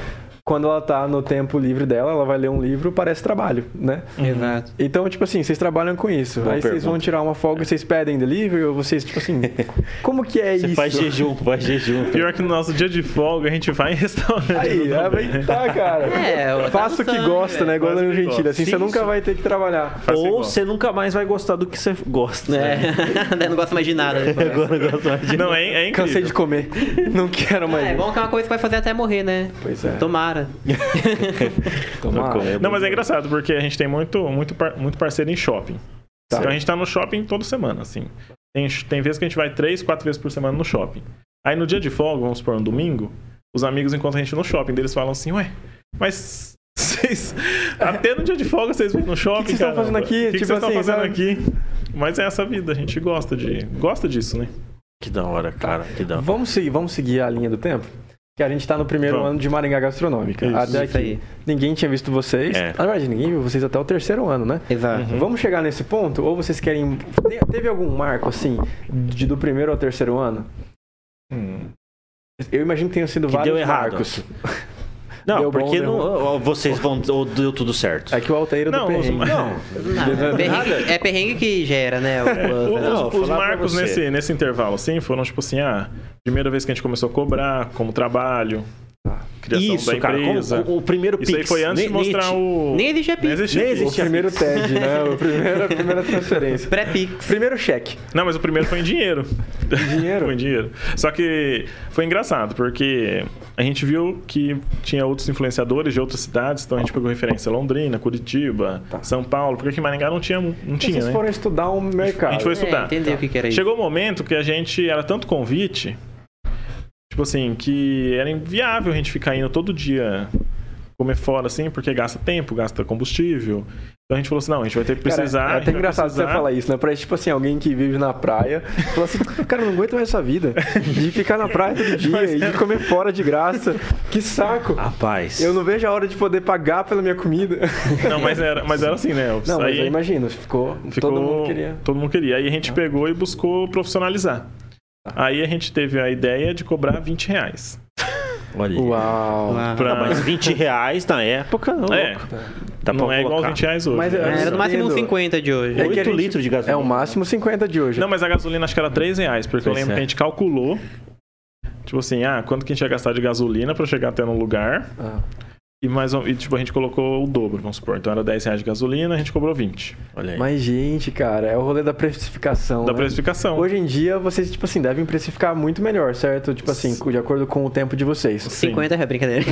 Quando ela tá no tempo livre dela, ela vai ler um livro, parece trabalho, né? Exato. Então, tipo assim, vocês trabalham com isso. Boa Aí vocês vão pergunta. tirar uma folga, vocês pedem delivery ou vocês, tipo assim, como que é Você isso? faz jejum, faz jejum. Pior que no nosso dia de folga a gente vai em restaurante. Aí, aí tá, cara. É, eu- Faça o que gosta, sangue, né? Igual no gosta. assim, Sim, você nunca vai ter que trabalhar. Ou você nunca mais vai gostar do que você gosta. É, daí não gosto mais de nada. né? Agora eu gosto mais de Não, é, é incrível. Cansei de comer. Não quero mais. É, é bom que é uma coisa que vai fazer até morrer, né? Pois é. Tomara. Tomara. Não, mas é engraçado, porque a gente tem muito, muito, par- muito parceiro em shopping. Tá. Então a gente tá no shopping toda semana, assim. Tem, tem vezes que a gente vai três, quatro vezes por semana no shopping. Aí no dia de folga, vamos supor, um domingo, os amigos encontram a gente no shopping. Eles falam assim, ué, mas vocês. Até no dia de folga vocês vêm no shopping. que vocês estão fazendo aqui? O que, Tipo vocês estão assim, fazendo sabe? aqui? Mas é essa vida, a gente gosta de. Gosta disso, né? Que da hora, cara. Que da hora. Vamos seguir, vamos seguir a linha do tempo? Que a gente tá no primeiro Vamos. ano de Maringá Gastronômica. Isso, até isso aqui. aí. Ninguém tinha visto vocês. É. Na verdade, ninguém viu vocês até o terceiro ano, né? Exato. Vamos chegar nesse ponto? Ou vocês querem. Te- Teve algum marco, assim, de, do primeiro ao terceiro ano? Hum. Eu imagino que tenham sido Que vários deu errado. marcos. Não, Deu bom, porque deu não, ou vocês vão. Ou deu tudo certo. É que o Altair do Não, os- perrengue. Não. Ah, perrengue- é perrengue que gera, né? o- É, o- Não, os, os marcos nesse, nesse intervalo, assim, foram tipo assim, ah, primeira vez que a gente começou a cobrar como trabalho, criação Isso, da cara. empresa. como- o, o primeiro Isso aí Pix. foi antes de mostrar o... Nem existe a Nem Pix. existia Nem Pix. O existia primeiro TED, né? O primeiro, a primeira transferência. Pré-Pix. Primeiro cheque. Não, mas o primeiro foi em dinheiro. Dinheiro? foi em dinheiro. Só que foi engraçado, porque a gente viu que tinha outros influenciadores de outras cidades, então a gente pegou referência Londrina, Curitiba, Tá. São Paulo, porque aqui em Maringá não tinha, não tinha Vocês né? foram estudar um mercado. A gente foi É, estudar. entendeu o que, que era isso. Chegou o um momento que a gente era tanto convite, tipo assim, que era inviável a gente ficar indo todo dia comer fora, assim, porque gasta tempo, gasta combustível. Então a gente falou assim, não, a gente vai ter que precisar. Cara, é até engraçado precisar. você falar isso, né? Parece tipo assim, alguém que vive na praia, fala assim, cara, eu não aguento mais essa vida. De ficar na praia todo dia e de comer fora de graça. Que saco. Rapaz. Eu não vejo a hora de poder pagar pela minha comida. Não, mas era, mas era assim, né? Não, mas Aí eu imagino, ficou, ficou, todo mundo queria. Ah. todo mundo queria. Aí a gente pegou e buscou profissionalizar. Tá. Aí a gente teve a ideia de cobrar 20 reais. Olha. Uau. Pra- Não, mas 20 reais na época, não. É, louco. Dá não pra é igual colocar 20 reais hoje. Mas né? é- Era no máximo uns Entendo. 50 de hoje. É que a 8 gente- litros de gasolina. É o máximo 50 de hoje. Não, mas a gasolina acho que era 3 reais, porque eu Pois lembro é. que a gente calculou. Tipo assim, ah, quanto que a gente ia gastar de gasolina pra chegar até no lugar. Ah. E, mais, um- e tipo, a gente colocou o dobro, vamos supor. Então era 10 reais de gasolina, a gente cobrou 20. Olha aí. Mas, gente, cara, é o rolê da precificação. Da né? precificação. Hoje em dia, vocês, tipo assim, devem precificar muito melhor, certo? Tipo assim, de acordo com o tempo de vocês. 50 é brincadeira.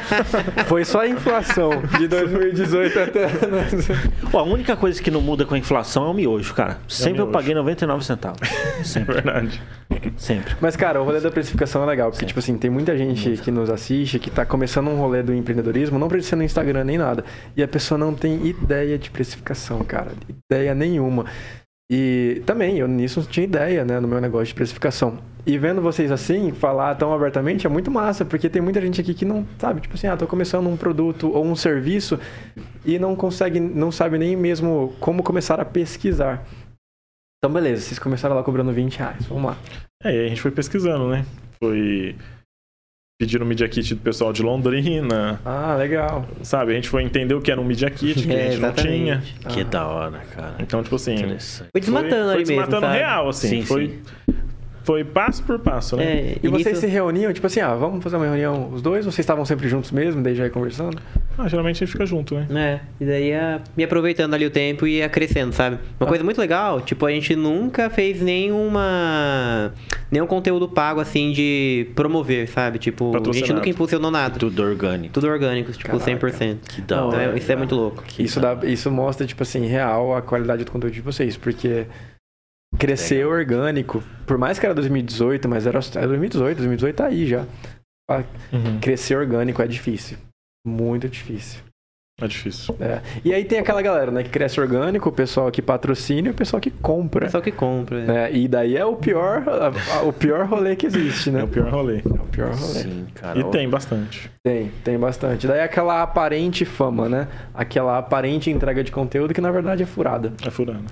Foi só a inflação de 2018 até. Ó, a única coisa que não muda com a inflação é o miojo, cara. Sempre eu miojo. paguei 99 centavos. É Sempre, verdade. sempre. Mas, cara, o rolê da precificação é legal, porque, tipo assim, tem muita gente que nos assiste, que tá começando um rolê do empreendedorismo, não precisa ser no Instagram nem nada. E a pessoa não tem ideia de precificação, cara. Ideia nenhuma. E também, eu nisso não tinha ideia, né, no meu negócio de precificação. E vendo vocês assim, falar tão abertamente, é muito massa, porque tem muita gente aqui que não sabe, tipo assim, ah, tô começando um produto ou um serviço e não consegue, não sabe nem mesmo como começar a pesquisar. Então, beleza, vocês começaram lá cobrando 20 reais, vamos lá. É, a gente foi pesquisando, né? Foi pedindo o Media Kit do pessoal de Londrina, Ah, legal. sabe? A gente foi entender o que era um Media Kit, que É, a gente não exatamente. tinha. Que Ah. da hora, cara. Então, tipo assim. Foi desmatando foi, foi ali mesmo, desmatando real, assim. Sim, foi, foi passo por passo, né? É, E vocês nisso- se reuniam, tipo assim, ah, vamos fazer uma reunião os dois? Ou vocês estavam sempre juntos mesmo, daí já ia conversando? Ah, geralmente a gente fica junto, né? É, e daí ia me aproveitando ali o tempo e ia crescendo, sabe? Uma coisa muito legal, tipo, a gente nunca fez nenhuma. nenhum conteúdo pago assim de promover, sabe? Tipo, a gente nunca impulsionou nada. Tudo orgânico. Tudo orgânico, tipo, Caraca. 100%. Que da hora. Então, é- isso é muito louco. Isso, dá, isso mostra, tipo assim, real a qualidade do conteúdo de vocês, porque crescer orgânico, por mais que era 2018, mas era, era 2018, 2018 tá aí já. Ah, Uhum. Crescer orgânico é difícil. Muito difícil. É difícil. É. E aí tem aquela galera, né, que cresce orgânico, o pessoal que patrocina e o pessoal que compra. Pessoal que compra. é. né? E daí é o pior, a- a- o pior rolê que existe, né? É o pior rolê. É o pior rolê. Sim, cara. E tem bastante. Tem, tem bastante. Daí é aquela aparente fama, né? Aquela aparente entrega de conteúdo que na verdade é furada. É. Furada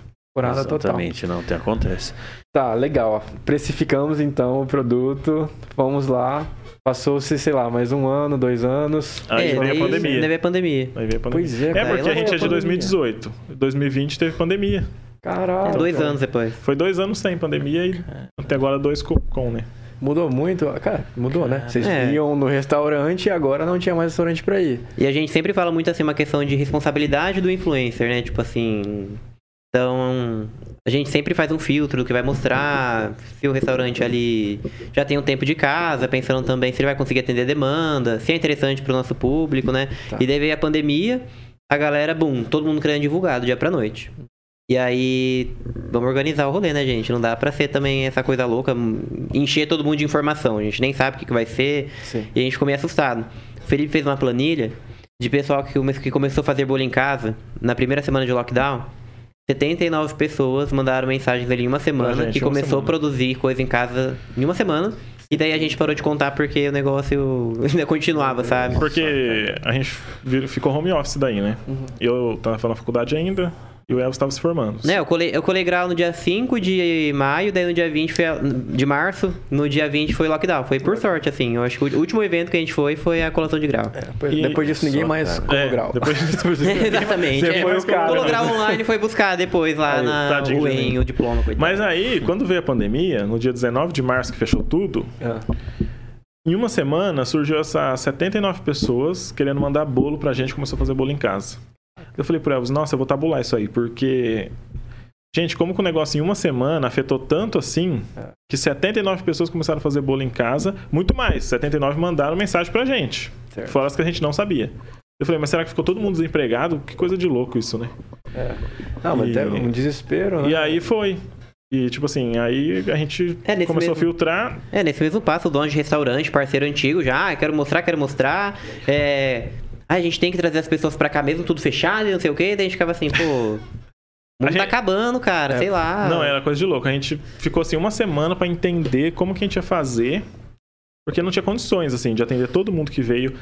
total. Exatamente, não tem, acontece. Tá, legal. ó. Precificamos então o produto. Vamos lá. Passou-se, sei lá, mais um ano, dois anos. Aí é, veio a pandemia. Ainda veio a pandemia. Aí veio a pandemia. Pois é, É porque a gente é de pandemia. 2018. 2020 teve pandemia. Caralho. É, dois cara. anos depois. Foi dois anos sem pandemia e até agora dois com, com, né? Mudou muito. Cara, mudou, né? Vocês É. iam no restaurante e agora não tinha mais restaurante pra ir. E a gente sempre fala muito assim, uma questão de responsabilidade do influencer, né? Tipo assim. Então, a gente sempre faz um filtro do que vai mostrar se o restaurante ali já tem um tempo de casa, pensando também se ele vai conseguir atender a demanda, se é interessante pro nosso público, né? Tá. E daí veio a pandemia, a galera, bum, todo mundo querendo divulgar do dia pra noite. E aí, vamos organizar o rolê, né, gente? Não dá pra ser também essa coisa louca, encher todo mundo de informação. A gente nem sabe o que, que vai ser. Sim. E a gente ficou meio assustado. O Felipe fez uma planilha de pessoal que começou a fazer bolo em casa na primeira semana de lockdown. 79 pessoas mandaram mensagens ali em uma semana, gente, que uma começou semana. a produzir coisa em casa em uma semana. E daí a gente parou de contar porque o negócio ainda continuava, sabe? Porque a gente ficou home office daí, né? Eu tava na faculdade ainda e o Elvis estava se formando. Né, eu colei, eu colei grau no dia 5 de maio, daí no dia 20 foi a- de março, no dia 20 foi lockdown. Foi por sorte, assim. Eu acho que o último evento que a gente foi foi a colação de grau. Depois, E- depois disso, ninguém Só, mais colou É, grau. Depois disso, Exatamente. Você é. foi o cara, Colou né? grau online foi buscar depois lá Aí, na UEM o diploma. coitado. Mas aí, quando veio a pandemia, no dia 19 de março que fechou tudo, Ah, em uma semana surgiu essas 79 pessoas querendo mandar bolo pra gente, começou a fazer bolo em casa. Eu falei pro Elvis, nossa, eu vou tabular isso aí, porque. Gente, como que o negócio em uma semana afetou tanto assim que 79 pessoas começaram a fazer bolo em casa, muito mais. 79 mandaram mensagem pra gente. Certo. Fora as que a gente não sabia. Eu falei, mas será que ficou todo mundo desempregado? Que coisa de louco isso, né? Não, mas E- até um desespero, né? E aí foi. E tipo assim, aí a gente É, começou mesmo- a filtrar. É, nesse mesmo passo, o dono de restaurante, parceiro antigo, já, ah, quero mostrar, quero mostrar. É. Ah, a gente tem que trazer as pessoas pra cá mesmo, tudo fechado e não sei o quê. Daí a gente ficava assim, pô. O A mundo tá gente- acabando, cara, É, sei lá. Não, era coisa de louco. A gente ficou assim uma semana pra entender como que a gente ia fazer. Porque não tinha condições, assim, de atender todo mundo que veio.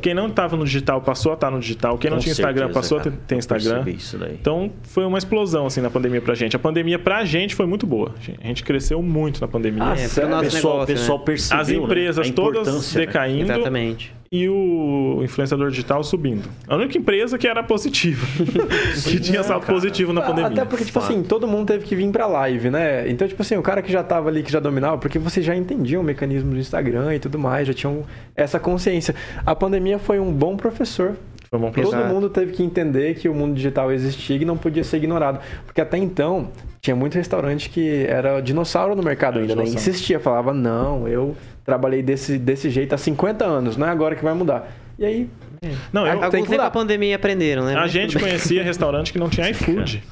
Quem não tava no digital passou a estar no digital. Quem não Com tinha Instagram certeza, passou a ter, cara. ter Eu Instagram. percebi Isso daí. Então foi uma explosão, assim, na pandemia pra gente. A pandemia pra gente foi muito boa. A gente cresceu muito na pandemia. Ah, É, o nosso pessoal, o negócio, pessoal né? percebeu As né, empresas a todas importância, né? decaindo Exatamente. E o influenciador digital subindo. A única empresa que era positiva. que tinha salto positivo na Ah, pandemia. Até porque, tipo Fato. assim, todo mundo teve que vir pra live, né? Então, tipo assim, o cara que já tava ali, que já dominava, porque vocês já entendiam o mecanismo do Instagram e tudo mais, já tinham essa consciência. A pandemia foi um bom professor. Foi bom pra Todo mundo teve que entender que o mundo digital existia e não podia ser ignorado. Porque até então, tinha muito restaurante que era dinossauro no mercado Era ainda, né? Insistia, falava, não, eu trabalhei desse, desse jeito há 50 anos, não é agora que vai mudar. E aí, Não, eu, Tem que Alguns com a pandemia aprenderam, né? a Mas gente conhecia restaurante que não tinha iFood.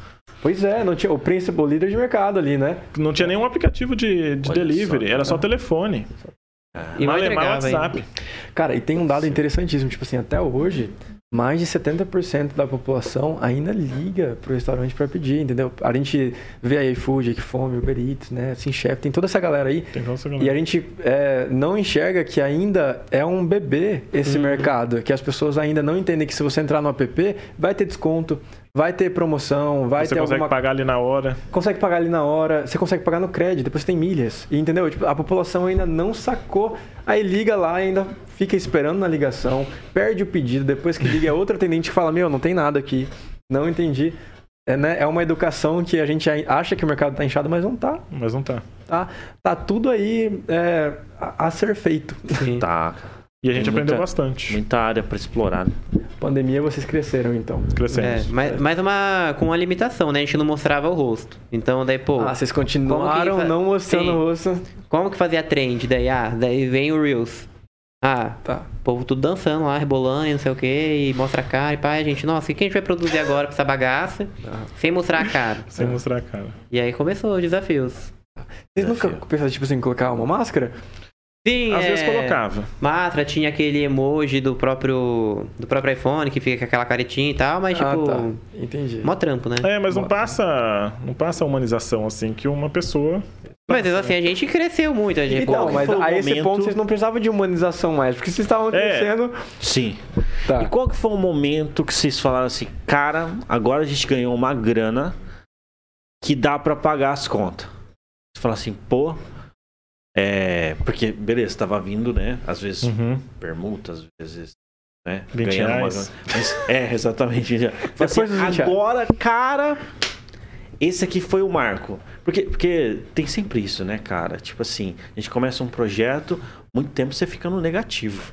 pois é, não tinha o principal líder de mercado ali, né? Não tinha nenhum aplicativo de, de delivery, só, era só telefone. E Malemar hein? WhatsApp. Cara, e tem um dado interessantíssimo, tipo assim, até hoje, mais de 70% da população ainda liga pro restaurante para pedir, entendeu? A gente vê a iFood, Fome, Uber Eats, né, Assim Chef, tem toda essa galera aí. Tem toda essa E galera. a gente é, não enxerga que ainda é um bebê esse Uhum. mercado, que as pessoas ainda não entendem que se você entrar no app, vai ter desconto, vai ter promoção, vai Você ter consegue alguma pagar ali na hora. consegue pagar ali na hora, você consegue pagar no crédito, depois tem milhas. E, entendeu? Tipo, a população ainda não sacou. Aí liga lá, ainda fica esperando na ligação, perde o pedido, depois que liga é outra atendente que fala: Meu, não tem nada aqui, não entendi. É, né? é uma educação que a gente acha que o mercado tá inchado, mas não tá. Mas não tá. Tá, tá tudo aí é, a, a ser feito. Sim. Tá. E a gente Tem aprendeu muita- bastante. Muita área pra explorar. né? Pandemia, vocês cresceram então. É, Crescemos. mas, mas uma, com uma limitação, né? A gente não mostrava o rosto. Então, daí, pô, Ah, vocês continuaram que não mostrando Sim. o rosto. como que fazia trend? Daí, ah, daí vem o Reels. Ah, Tá. o povo tudo dançando lá, rebolando e não sei o que, e mostra a cara, e pá, a gente, nossa, o que a gente vai produzir agora com essa bagaça, sem mostrar a cara? Sem mostrar a cara. E aí começou os desafios. Vocês nunca Desafio. pensaram, tipo assim, em colocar uma máscara? Sim, Às é... vezes colocava. Máscara, tinha aquele emoji do próprio, do próprio iPhone, que fica com aquela caretinha e tal, mas tipo, Ah, tá. Entendi. mó trampo, né? É, mas não passa, não passa a humanização assim que uma pessoa. Mas assim, a gente cresceu muito, a gente... Então, mas a esse momento- ponto vocês não precisavam de humanização mais, porque vocês estavam É. crescendo. Sim. Tá. E qual que foi o momento que vocês falaram assim, cara, agora a gente ganhou uma grana que dá pra pagar as contas? Você fala assim, pô, é, porque beleza, tava vindo, né? Às vezes Uhum. permuta, às vezes, né? 20 ganhando uma reais. grana. Mas, é, exatamente. Depois assim, dos 20 reais. agora, cara, esse aqui foi o marco. Porque, porque tem sempre isso, né, cara? Tipo assim, a gente começa um projeto, muito tempo você fica no negativo.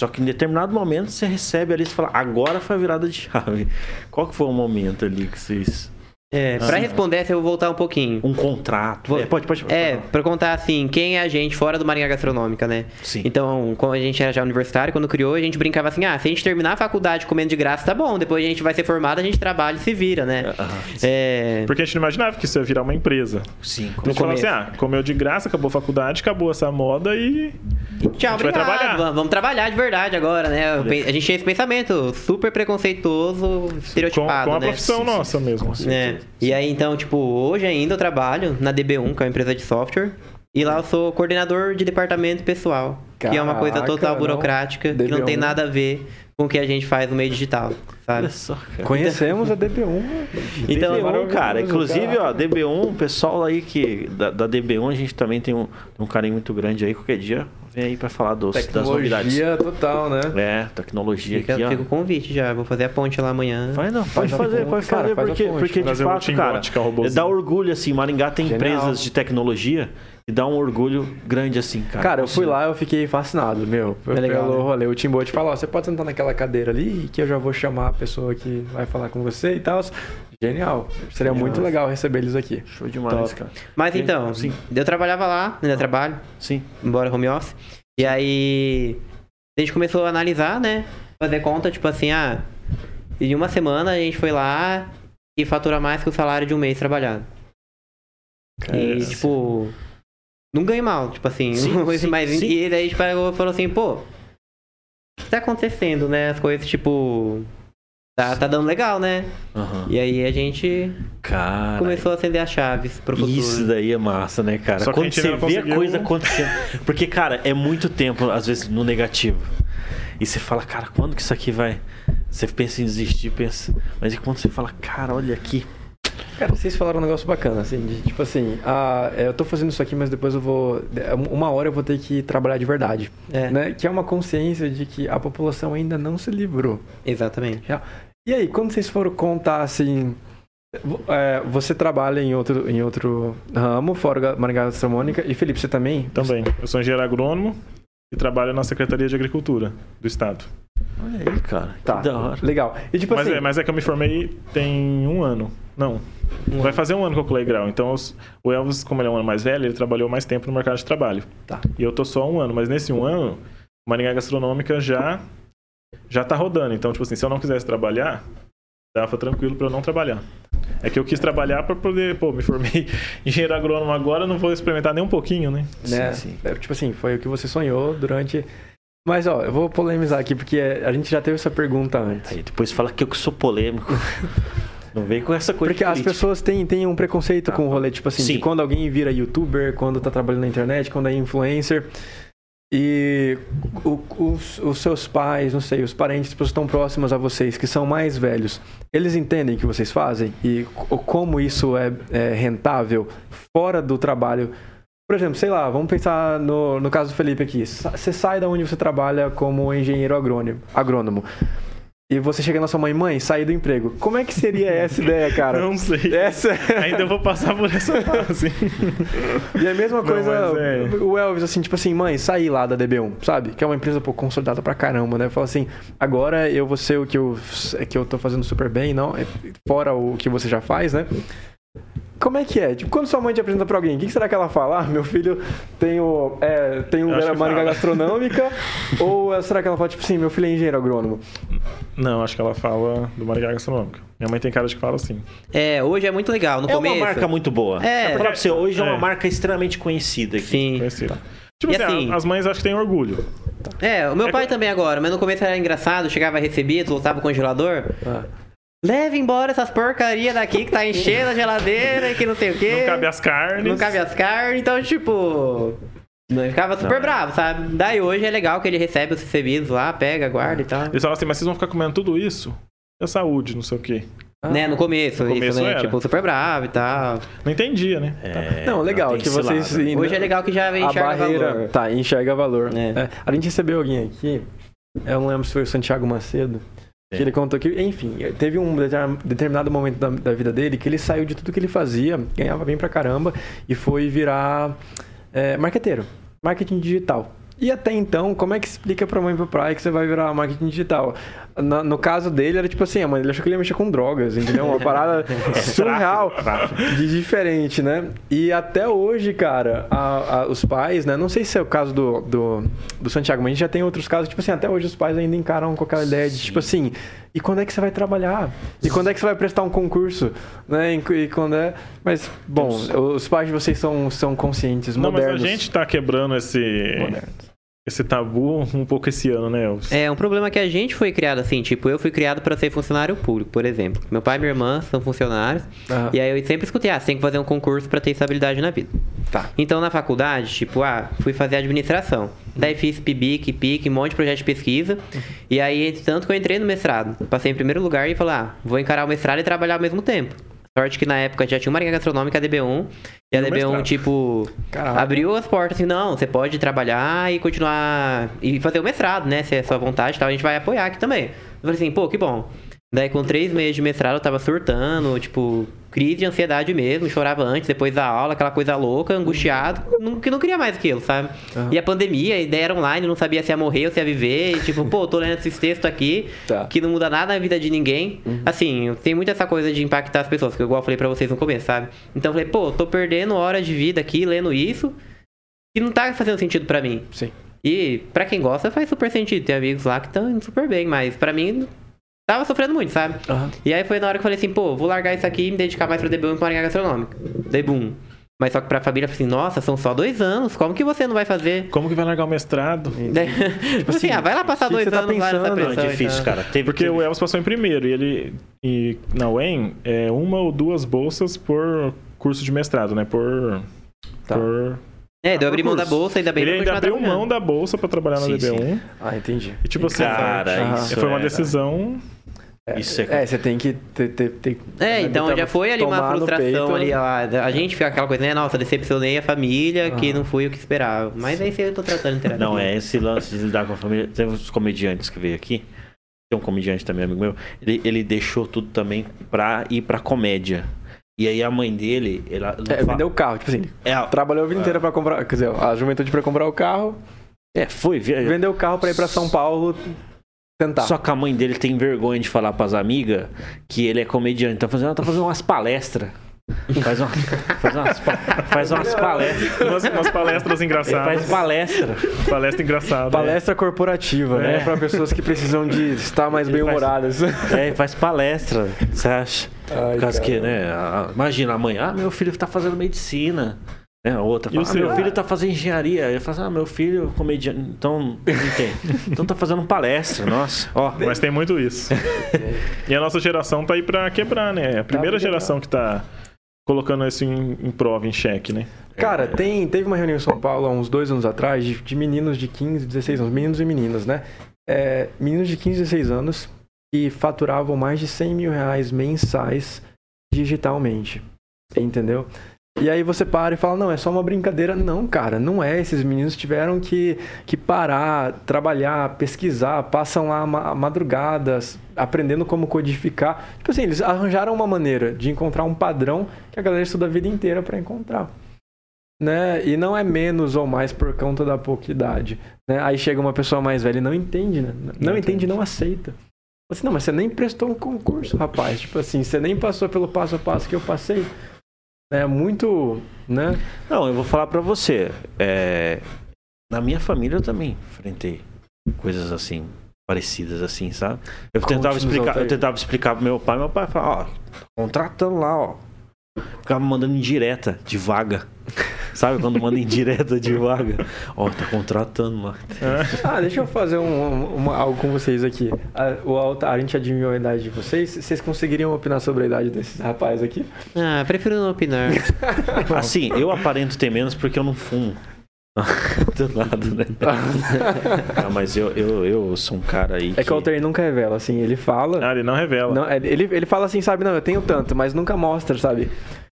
Só que em determinado momento você recebe ali e fala, agora foi a virada de chave. Qual que foi o momento ali que vocês. É, pra responder essa eu vou voltar um pouquinho. Um contrato. Vou- É, pode, pode. É, pra contar assim, quem é a gente fora do Maringá Gastronômica, né? Sim. Então, como a gente era já universitário, quando criou, a gente brincava assim, ah, se a gente terminar a faculdade comendo de graça, tá bom. Depois a gente vai ser formado, a gente trabalha e se vira, né? Aham. É... Porque a gente não imaginava que isso ia virar uma empresa. Sim. A gente falava assim, ah, comeu de graça, acabou a faculdade, acabou essa moda e. Tchau, A gente vai obrigado. trabalhar. Vamos, vamos trabalhar de verdade agora, né? A gente tinha esse pensamento super preconceituoso, Com, estereotipado, com a né? profissão Sim, sim, nossa mesmo. assim. É. E aí, então, tipo, hoje ainda eu trabalho na DB1, que é uma empresa de software. E lá eu sou coordenador de departamento pessoal. que é uma coisa Caraca, total não. burocrática, que não DB1. tem nada a ver com o que a gente faz no meio digital, sabe? Olha só, cara. Conhecemos a DB1. Então, DB1, maravilhoso, cara. Inclusive, ó, DB1, o pessoal aí que. Da, da DB1 a gente também tem um, um carinho muito grande aí. Qualquer dia vem aí pra falar dos, das novidades. Tecnologia total, né? É, tecnologia Fica, aqui, ó. fica o convite já, vou fazer a ponte lá amanhã. Vai não, pode Faz fazer, pode cara, fazer, faz porque, porque de fato, cara, é dá orgulho, assim, Maringá tem Genial. empresas de tecnologia e dá um orgulho grande, assim, cara. Cara, eu fui lá eu fiquei fascinado, meu. É legal, pelo né? rolê. O Timbot falou, ó, você pode sentar naquela cadeira ali que eu já vou chamar a pessoa que vai falar com você e tal. Genial. Seria Genial. muito legal receber eles aqui. Show demais, Top. cara. Mas Sim, então, sim. eu trabalhava lá, ainda trabalho, Sim. embora home office. E aí a gente começou a analisar, né? Fazer conta, tipo assim, ah, em uma semana a gente foi lá e fatura mais que o salário de um mês trabalhado. E, tipo, não ganhei mal, tipo assim, Sim, uma coisa sim. E daí a gente pegou e falou assim, pô, o que tá acontecendo, né? As coisas, tipo. Tá, tá dando legal, né? Aham. E aí a gente Cara, começou a acender as chaves pro futuro. Isso daí é massa, né, cara? Só Quando você vê não a conseguiu- coisa acontecendo. Porque, cara, é muito tempo, às vezes, no negativo. E você fala, cara, quando que isso aqui vai. Você pensa em desistir, pensa. Mas e quando você fala, cara, olha aqui. Cara, vocês falaram um negócio bacana, assim, de, tipo assim, ah, é, eu tô fazendo isso aqui, mas depois eu vou. Uma hora eu vou ter que trabalhar de verdade. É. Né? Que é uma consciência de que a população ainda não se livrou. Exatamente. E aí, quando vocês foram contar assim. é, você trabalha em outro, em outro ramo, fora da Maringá Gastronômica, e Felipe, você também? Também. Eu sou engenheiro agrônomo e trabalho na Secretaria de Agricultura do Estado. Olha aí, cara. Tá, da hora. legal. E tipo Mas, assim, é, mas é que eu me formei tem um ano. Não. Vai fazer um ano que eu pulei grau. Então, os- o Elvis, como ele é um ano mais velho, ele trabalhou mais tempo no mercado de trabalho. Tá. E eu tô só um ano. Mas nesse um ano, Maringá Gastronômica já, já tá rodando. Então, tipo assim, se eu não quisesse trabalhar, dava tranquilo pra eu não trabalhar. É que eu quis trabalhar pra poder, pô, me formei engenheiro agrônomo agora, não vou experimentar nem um pouquinho, né? né? Sim, sim. é, tipo assim, foi o que você sonhou durante. Mas ó, eu vou polemizar aqui, porque a gente já teve essa pergunta antes. Aí depois fala que eu que sou polêmico. Não vem com essa coisa. Porque as pessoas têm, têm um preconceito com o rolê, tipo assim, quando alguém vira youtuber, quando tá trabalhando na internet, quando é influencer. E o- os, os seus pais, não sei, os parentes, que estão próximas a vocês, que são mais velhos, eles entendem o que vocês fazem e co- como isso é, é rentável fora do trabalho. Por exemplo, sei lá, vamos pensar no, no caso do Felipe aqui. Você sai da onde você trabalha como engenheiro agrônomo. agrônomo e você chega na sua mãe, mãe, sair do emprego. Como é que seria essa ideia, cara? Não sei. Essa... Ainda eu vou passar por essa fase. E é a mesma Não, coisa, mas é. o Elvis, assim, tipo assim, mãe, sair lá da DB1, sabe? Que é uma empresa, pô, consolidada pra caramba, né? Fala assim, agora eu vou ser o que eu, que eu tô fazendo super bem, não? é Fora o que você já faz, né? Como é que é? Tipo, quando sua mãe te apresenta pra alguém, o que será que ela fala? Ah, meu filho tem o. É, tem um fala. Gastronômica? ou será que ela fala, tipo assim, meu filho é engenheiro agrônomo? Não, acho que ela fala do Maringá Gastronômica. Minha mãe tem cara de que fala assim. É, hoje é muito legal. No É começo. uma marca muito boa. É. Vou falar pra você, hoje é uma É. marca extremamente conhecida aqui. Sim. Conhecida. Tipo E assim, assim- as mães acho que têm orgulho. É, o meu É pai que- também agora, mas no começo era engraçado, chegava recebido, voltava o congelador. Ah. Leve embora essas porcarias daqui que tá enchendo a geladeira e que não sei o quê. Não cabe as carnes. Não cabe as carnes, então, tipo. Ele ficava super Não, é. bravo, sabe? Daí hoje é legal que ele recebe os recebidos lá, pega, guarda e tal. Eles falam assim, mas vocês vão ficar comendo tudo isso? E a saúde, não sei o quê. Né, no começo, No isso, começo né? era. Tipo, super bravo e tal. Não entendia, né? É, Não, legal, tem que vocês. ainda- Hoje é legal que já a enxerga barreira. valor. Tá, enxerga valor. É. É, a gente recebeu alguém aqui, eu não lembro se foi o Santiago Macedo, que É. ele contou que, enfim, teve um determin- determinado momento da, da vida dele que ele saiu de tudo que ele fazia, ganhava bem pra caramba, e foi virar é, marqueteiro, marketing digital. E até então, como é que explica pra mãe e pro pai que você vai virar marketing digital? No, no caso dele, era tipo assim, a mãe dele achou que ele ia mexer com drogas, entendeu? Uma parada surreal, de diferente, né? E até hoje, cara, a- a- os pais, né? Não sei se é o caso do, do, do Santiago, mas a gente já tem outros casos, tipo assim, até hoje os pais ainda encaram com aquela ideia de, tipo assim, e quando é que você vai trabalhar? E quando é que você vai prestar um concurso? Né? E, quando é... Mas, bom, os pais de vocês são, são conscientes, Não, mas modernos. a gente tá quebrando esse, Modernos. Esse tabu um pouco esse ano, né, Elvis? É um problema que a gente foi criado assim, tipo, eu fui criado pra ser funcionário público, por exemplo. Meu pai e minha irmã são funcionários. E aí eu sempre escutei, ah, você tem que fazer um concurso pra ter estabilidade na vida. Tá. Então na faculdade, tipo, ah, fui fazer administração. Daí fiz PIBIC, PIC, um monte de projeto de pesquisa. E aí, tanto que eu entrei no mestrado. Passei em primeiro lugar e falei, ah, vou encarar o mestrado e trabalhar ao mesmo tempo. Sorte que na época já tinha uma Marinha Gastronômica, a DB1. E a E o DB1, mestrado. tipo, abriu as portas assim, não, você pode trabalhar e continuar. E fazer o mestrado, né? Se é sua vontade e tal, a gente vai apoiar aqui também. Eu falei assim, pô, que bom. Daí com três meses de mestrado eu tava surtando, tipo, crise de ansiedade mesmo, chorava antes, depois da aula, aquela coisa louca, angustiado, não, que não queria mais aquilo, sabe? Aham. E a pandemia, a ideia era online, não sabia se ia morrer ou se ia viver, e, tipo, pô, tô lendo esses textos aqui, Tá. Uhum. que não muda nada na vida de ninguém. Assim, tem muito essa coisa de impactar as pessoas, que igual eu falei pra vocês no começo, sabe? Então eu falei, pô, tô perdendo horas de vida aqui lendo isso, e não tá fazendo sentido pra mim. Sim. E pra quem gosta faz super sentido. Tem amigos lá que estão indo super bem, mas pra mim tava sofrendo muito, sabe? Aham. E aí foi na hora que eu falei assim, pô, vou largar isso aqui e me dedicar mais pra DBU e pra Marinha Gastronômica. Boom. Mas só que pra família, eu falei assim, nossa, são só dois anos, como que você não vai fazer? Como que vai largar o mestrado? Daí, tipo assim, ah, vai lá passar dois você tá anos lá nessa pensando? Não, pressão. é difícil, tal. cara. Teve, Porque teve- o Elvis passou em primeiro e ele. E na UEM é uma ou duas bolsas por curso de mestrado, né? Por. Tá. por... É, deu abrir mão da bolsa, ainda bem Ele ainda abriu mão da bolsa pra trabalhar na Sim, DB1. Ah, entendi. E tipo assim, Cara, isso foi uma é- decisão. Isso é- É, você tem que ter. ter, ter É, então já foi ali uma frustração ali. A, a gente fica aquela coisa, né? Nossa, decepcionei a família, que não foi o que esperava. Mas aí eu tô tratando terapia. Não, é esse lance de lidar com a família. Teve uns comediantes que veio aqui. Tem um comediante também, amigo meu. Ele, ele deixou tudo também pra ir pra comédia. E aí a mãe dele, ela. É, fa- vendeu o carro, tipo assim. É, Trabalhou a vida inteira pra comprar. Quer dizer, a juventude pra comprar o carro, é, foi. via- vendeu o carro pra ir pra São Paulo tentar. Só que a mãe dele tem vergonha de falar pras amigas que ele é comediante. Tá fazendo, tá fazendo umas palestras. Faz, uma, faz, umas, faz umas palestras. Umas, umas palestras Ele faz engraçadas. palestra. Palestra engraçada. Palestra corporativa, né? É. Pra pessoas que precisam de estar mais bem-humoradas. É, faz palestra. Você acha? Ai, Por causa que, né? Imagina a mãe, ah, meu filho tá fazendo medicina. Né? A outra fala, ah, meu seu? filho tá fazendo engenharia. Ele fala, ah, meu filho é comediante. Então. Então tá fazendo palestra, nossa. Ó, Mas tem muito isso. e a nossa geração tá aí pra quebrar, né? É a primeira pra geração que tá colocando isso em, em prova, em xeque, né? Cara, tem, teve uma reunião em São Paulo há uns dois anos atrás de, de meninos de 15, 16 anos, meninos e meninas, né? É, meninos de 15, 16 anos que faturavam mais de 100 mil reais mensais digitalmente. Entendeu? E aí você para e fala, não, é só uma brincadeira. Não, cara, não é. Esses meninos tiveram que, que parar, trabalhar, pesquisar, passam lá ma- madrugadas, aprendendo como codificar. Tipo assim, eles arranjaram uma maneira de encontrar um padrão que a galera estuda a vida inteira para encontrar. Né? E não é menos ou mais por conta da pouca idade. Né? Aí chega uma pessoa mais velha e não entende, né? Não, Não entende, entende. não aceita. Assim, não, mas você nem prestou um concurso, rapaz. Tipo assim, você nem passou pelo passo a passo que eu passei. É muito, né? Não, eu vou falar pra você. é, na minha família eu também enfrentei coisas assim, parecidas assim, sabe? Eu tentava explicar, eu tentava explicar pro meu pai, meu pai falava, ó, contratando lá, ó. Ficava mandando indireta de vaga. Sabe quando manda indireta de vaga? Ó, tá contratando lá. Ah, deixa eu fazer um, um- uma- algo com vocês aqui. A, o Alta, a gente adivinhou a idade de vocês. Vocês conseguiriam opinar sobre a idade desses rapazes aqui? Ah, prefiro não opinar. Assim, eu aparento ter menos porque eu não fumo. Do nada, né? Ah, mas eu, eu, eu sou um cara aí. É que o Altair nunca revela, assim, ele fala. Ah, ele não revela. Não, é, ele, ele fala assim, sabe, não, eu tenho tanto, mas nunca mostra, sabe?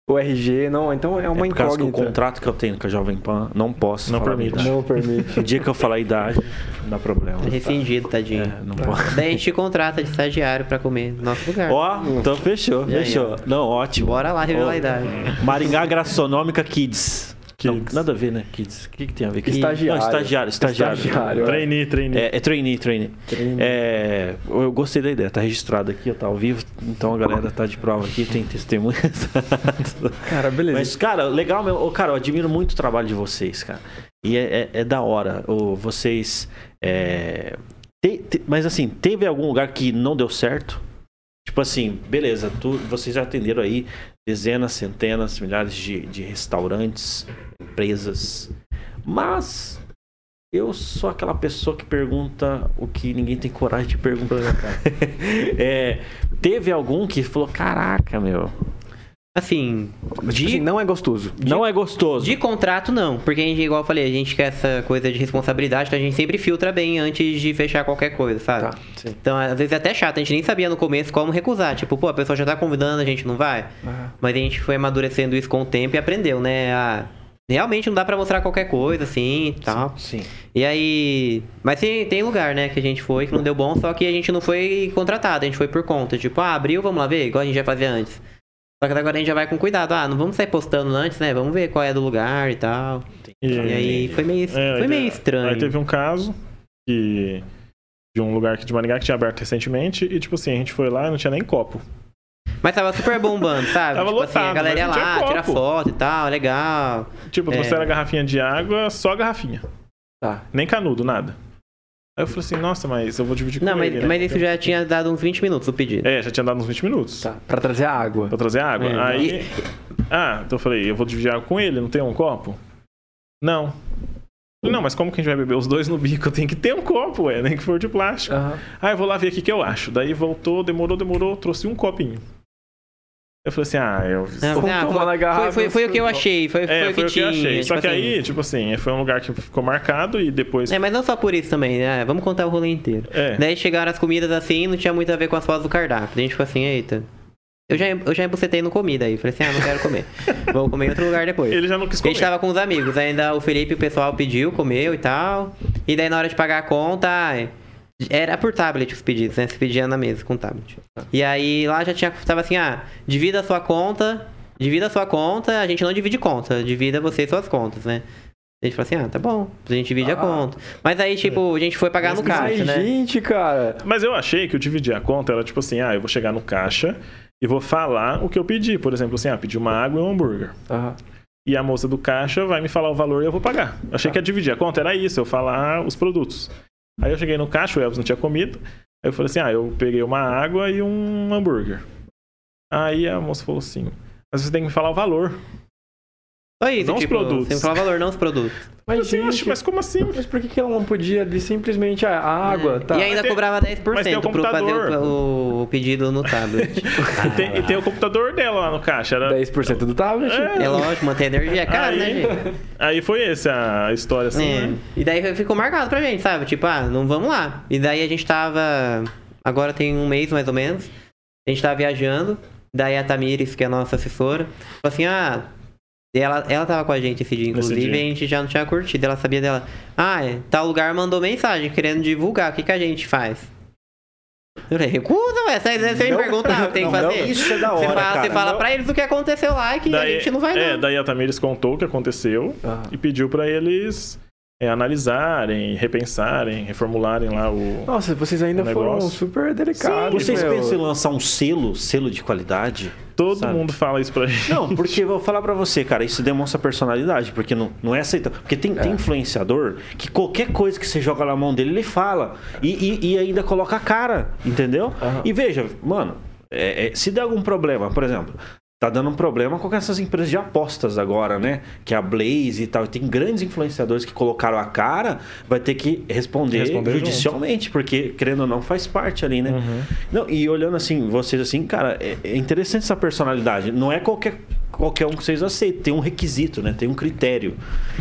O RG, não, então é uma é por causa que o incógnita. contrato que eu tenho com a Jovem Pan não posso Não permite. idade. Não permite. O dia que eu falar a idade, não dá problema. Rescindido, tadinho. É, não pode. Daí a gente te contrata de estagiário pra comer no nosso lugar. Ó, então fechou, aí, fechou. ó? Não, ótimo. Bora lá revelar Ó, a idade. Maringá Gastronômica Kids. Não, nada a ver, né? Kids. O que, que tem a ver? Kids? Estagiário. Não, estagiário, estagiário. Estagiário. Trainee, trainee. É, é trainee, trainee. Trainee. É, eu gostei da ideia, tá registrado aqui, tá ao vivo, então a galera tá de prova aqui, tem testemunhas. Cara, beleza. Mas, cara, legal, meu. Ô, Cara, eu admiro muito o trabalho de vocês, cara. E é, é- é da hora. Ô, vocês. é, te- te- mas assim, teve algum lugar que não deu certo? Tipo assim, beleza, tu, vocês já atenderam aí dezenas, centenas, milhares de, de restaurantes, empresas. Mas eu sou aquela pessoa que pergunta o que ninguém tem coragem de perguntar. É, teve algum que falou: Caraca, meu, Assim, Tipo de, assim, não é gostoso. não é gostoso. de contrato não. Porque a gente, igual eu falei, a gente quer essa coisa de responsabilidade, então a gente sempre filtra bem antes de fechar qualquer coisa, sabe? Tá, sim. Então, às vezes é até chato, a gente nem sabia no começo como recusar. Tipo, pô, a pessoa já tá convidando, a gente não vai. Aham. Mas a gente foi amadurecendo isso com o tempo e aprendeu, né? A... Realmente não dá pra mostrar qualquer coisa, assim, e tal. Sim. E aí... Mas tem, tem lugar, né, que a gente foi, que não deu bom, só que a gente não foi contratado, a gente foi por conta. Tipo, ah, abriu, vamos lá ver, igual a gente já fazia antes. Só que agora a gente já vai com cuidado. Ah, não vamos sair postando antes, né? Vamos ver qual é do lugar e tal. E, E aí foi meio, é, foi meio estranho. Aí teve um caso que, de um lugar aqui de Maringá que tinha aberto recentemente e, tipo assim, a gente foi lá e não tinha nem copo. Mas tava super bombando, sabe? Tava tipo assim, a lotado, galera ia lá, tira foto e tal, legal. Tipo, É. trouxeram a garrafinha de água, só garrafinha. Tá. Nem canudo, nada. Aí eu falei assim, nossa, mas eu vou dividir Não, com mas, ele, né? mas isso já tinha dado uns 20 minutos o pedido. É, já tinha dado uns 20 minutos. Tá. Pra trazer a água. Pra trazer água. É, Aí. Ah, então eu falei, eu vou dividir água com ele, não tem um copo? Não. Falei, Não, mas como que a gente vai beber os dois no bico? Tem que ter um copo, ué, nem que for de plástico. Aham. Ah, eu vou lá ver o que eu acho. Daí voltou, demorou, demorou, trouxe um copinho. Eu falei assim, ah, eu. Não, Vamos não, tomar foi, na garrafa, foi, foi, foi o que eu achei, foi, É, foi, foi o que eu tinha. achei. Só tipo que assim. aí, tipo assim, foi um lugar que ficou marcado e depois. É, mas não só por isso também, né? Vamos contar o rolê inteiro. É. Daí chegaram as comidas assim, não tinha muito a ver com as fotos do cardápio. A gente ficou assim, eita. Eu já, eu já embucetei no comida aí. Falei assim, ah, não quero comer. Vou comer em outro lugar depois. Ele já não quis A comer. gente tava com os amigos, ainda o Felipe e o pessoal pediu, comeu e tal. E daí na hora de pagar a conta, ai, era por tablet os pedidos, né? Se pedia na mesa com tablet. E aí lá já tinha, tava assim, ah, divida a sua conta, divida a sua conta, a gente não divide conta, divida você e suas contas, né? A gente falou assim, ah, tá bom, a gente divide a Ah. conta. Mas aí, tipo, a gente foi pagar no caixa, Ai, né? gente, cara. Mas eu achei que o dividir a conta era tipo assim, ah, eu vou chegar no caixa e vou falar o que eu pedi. Por exemplo, assim, ah, pedi uma água e um hambúrguer. Aham. E a moça do caixa vai me falar o valor e eu vou pagar. Eu achei Tá. que ia dividir a conta, era isso, eu falar os produtos. Aí eu cheguei no caixa, o Elvis não tinha comido. Aí eu falei assim, ah, eu peguei uma água e um hambúrguer. Aí a moça falou assim, mas você tem que me falar o valor. Só isso, Não os tipo, produtos. sem falar valor, não os produtos. Mas, Assim, gente, "Oxe, mas como assim? mas por que, que ela não podia de simplesmente a água? É. Tá. E ainda tem- cobrava 10% mas tem o pra eu fazer o, o pedido no tablet. E tem, e tem o computador dela lá no caixa. Era... 10% do tablet? É. é lógico, manter energia é caro, né, Aí, gente? aí foi essa a história, assim, É. né? E daí ficou marcado pra gente, sabe? Tipo, ah, não vamos lá. E daí a gente tava. Agora tem um mês mais ou menos. A gente tava viajando. Daí a Tamires, que é a nossa assessora, falou assim: ah. E Ela, ela tava com a gente esse dia, inclusive, dia. e a gente já não tinha curtido. Ela sabia dela. Ah, é, tal lugar mandou mensagem querendo divulgar. O que, que a gente faz? Eu falei, recusa, ué. Você, você me Não. perguntar o que tem que Não, fazer. isso é da Você hora, fala, cara. você fala Não. pra eles o que aconteceu lá e que a gente não vai, não. É, daí a Tamires contou o que aconteceu Ah. e pediu pra eles é, analisarem, repensarem, reformularem lá o. Nossa, vocês ainda foram super delicados. Vocês meu. pensam em lançar um selo, selo de qualidade? Todo sabe? mundo fala isso pra gente. Não, porque eu vou falar pra você, cara, isso demonstra personalidade, porque não, não é aceitável. Porque tem, tem influenciador que qualquer coisa que você joga na mão dele, ele fala. E, e- e ainda coloca a cara, entendeu? Aham. E veja, mano, é- é, se der algum problema, por exemplo, tá dando um problema com essas empresas de apostas agora, né? Que é a Blaze e tal. E tem grandes influenciadores que colocaram a cara, vai ter que responder, Responder judicialmente, porque, querendo ou não, faz parte ali, né? Uhum. Não, e olhando assim, vocês assim, cara, é, é interessante essa personalidade. Não é qualquer, qualquer um que vocês aceitem. Tem um requisito, né? Tem um critério.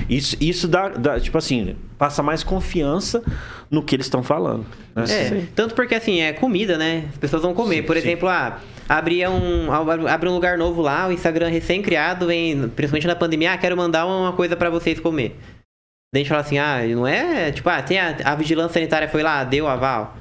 Isso, isso dá, dá, tipo assim, passa mais confiança no que eles estão falando. né? É, tanto porque assim, é comida, né? As pessoas vão comer. Sim, Por sim. exemplo, ah, abria um, abre um lugar novo lá, o Instagram recém-criado, principalmente na pandemia, ah, quero mandar uma coisa pra vocês comer. Daí a gente fala assim, ah, não é, tipo, ah, tem a, a vigilância sanitária foi lá, deu aval.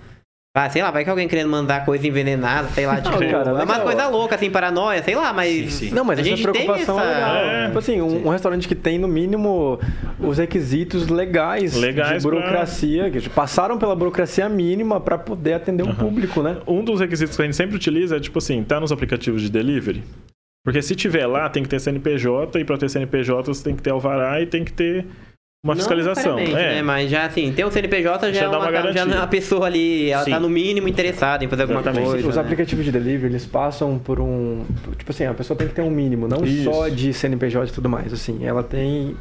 Ah, sei lá, vai que alguém querendo mandar coisa envenenada, sei lá, tipo. cara, é uma coisa louca, assim, paranoia, sei lá, mas. Sim, sim. Não, mas a essa gente preocupação tem é essa... legal. É. Tipo assim, um, um restaurante que tem, no mínimo, os requisitos legais, Legais de pra- burocracia, que passaram pela burocracia mínima para poder atender o público, né? Um dos requisitos que a gente sempre utiliza é, tipo assim, tá nos aplicativos de delivery. Porque se tiver lá, tem que ter CNPJ, e pra ter CNPJ você tem que ter alvará e tem que ter uma Não fiscalização. É. Né? Mas já assim, ter um CNPJ já, Já é dá uma, uma já garantia. não é pessoa ali, ela Sim. tá no mínimo interessada em fazer alguma Exatamente. coisa. Os né? aplicativos de delivery, eles passam por um... Tipo assim, a pessoa tem que ter um mínimo, não Isso. só de CNPJ e tudo mais. Assim, ela tem...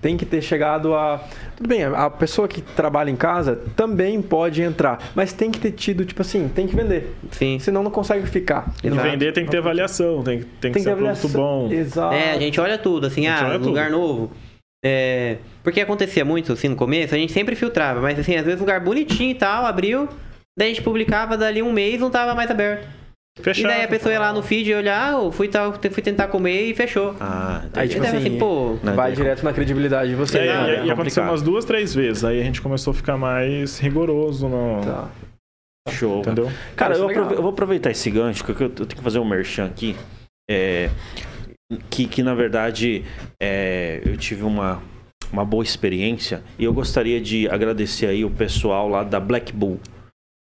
Tem que ter chegado a. Tudo bem, a pessoa que trabalha em casa também pode entrar, mas tem que ter tido, tipo assim, tem que vender. Sim. Senão não consegue ficar. E vender tem que ter avaliação, tem, tem, que ser um produto bom. Exato. É, a gente olha tudo, assim, A ah, lugar tudo. novo. É, porque acontecia muito, assim, no começo, a gente sempre filtrava, mas assim, às vezes lugar bonitinho e tal, abriu, daí a gente publicava, dali um mês não tava mais aberto. Fechado. E daí a pessoa ia lá no feed e olhar, ah, eu fui, tal- fui tentar comer e fechou. Ah, Aí, entendi. tipo e daí assim, assim, pô, Não, Vai direto na credibilidade de É, vocês. e- né? e, e aconteceu umas duas, três vezes. Aí a gente começou a ficar mais rigoroso no. Tá. Show. Entendeu? Cara, eu, é aprove- eu vou aproveitar esse gancho, porque eu, eu tenho que fazer um merchan aqui. É, que, que na verdade é, eu tive uma, uma boa experiência e eu gostaria de agradecer aí o pessoal lá da Black Bull,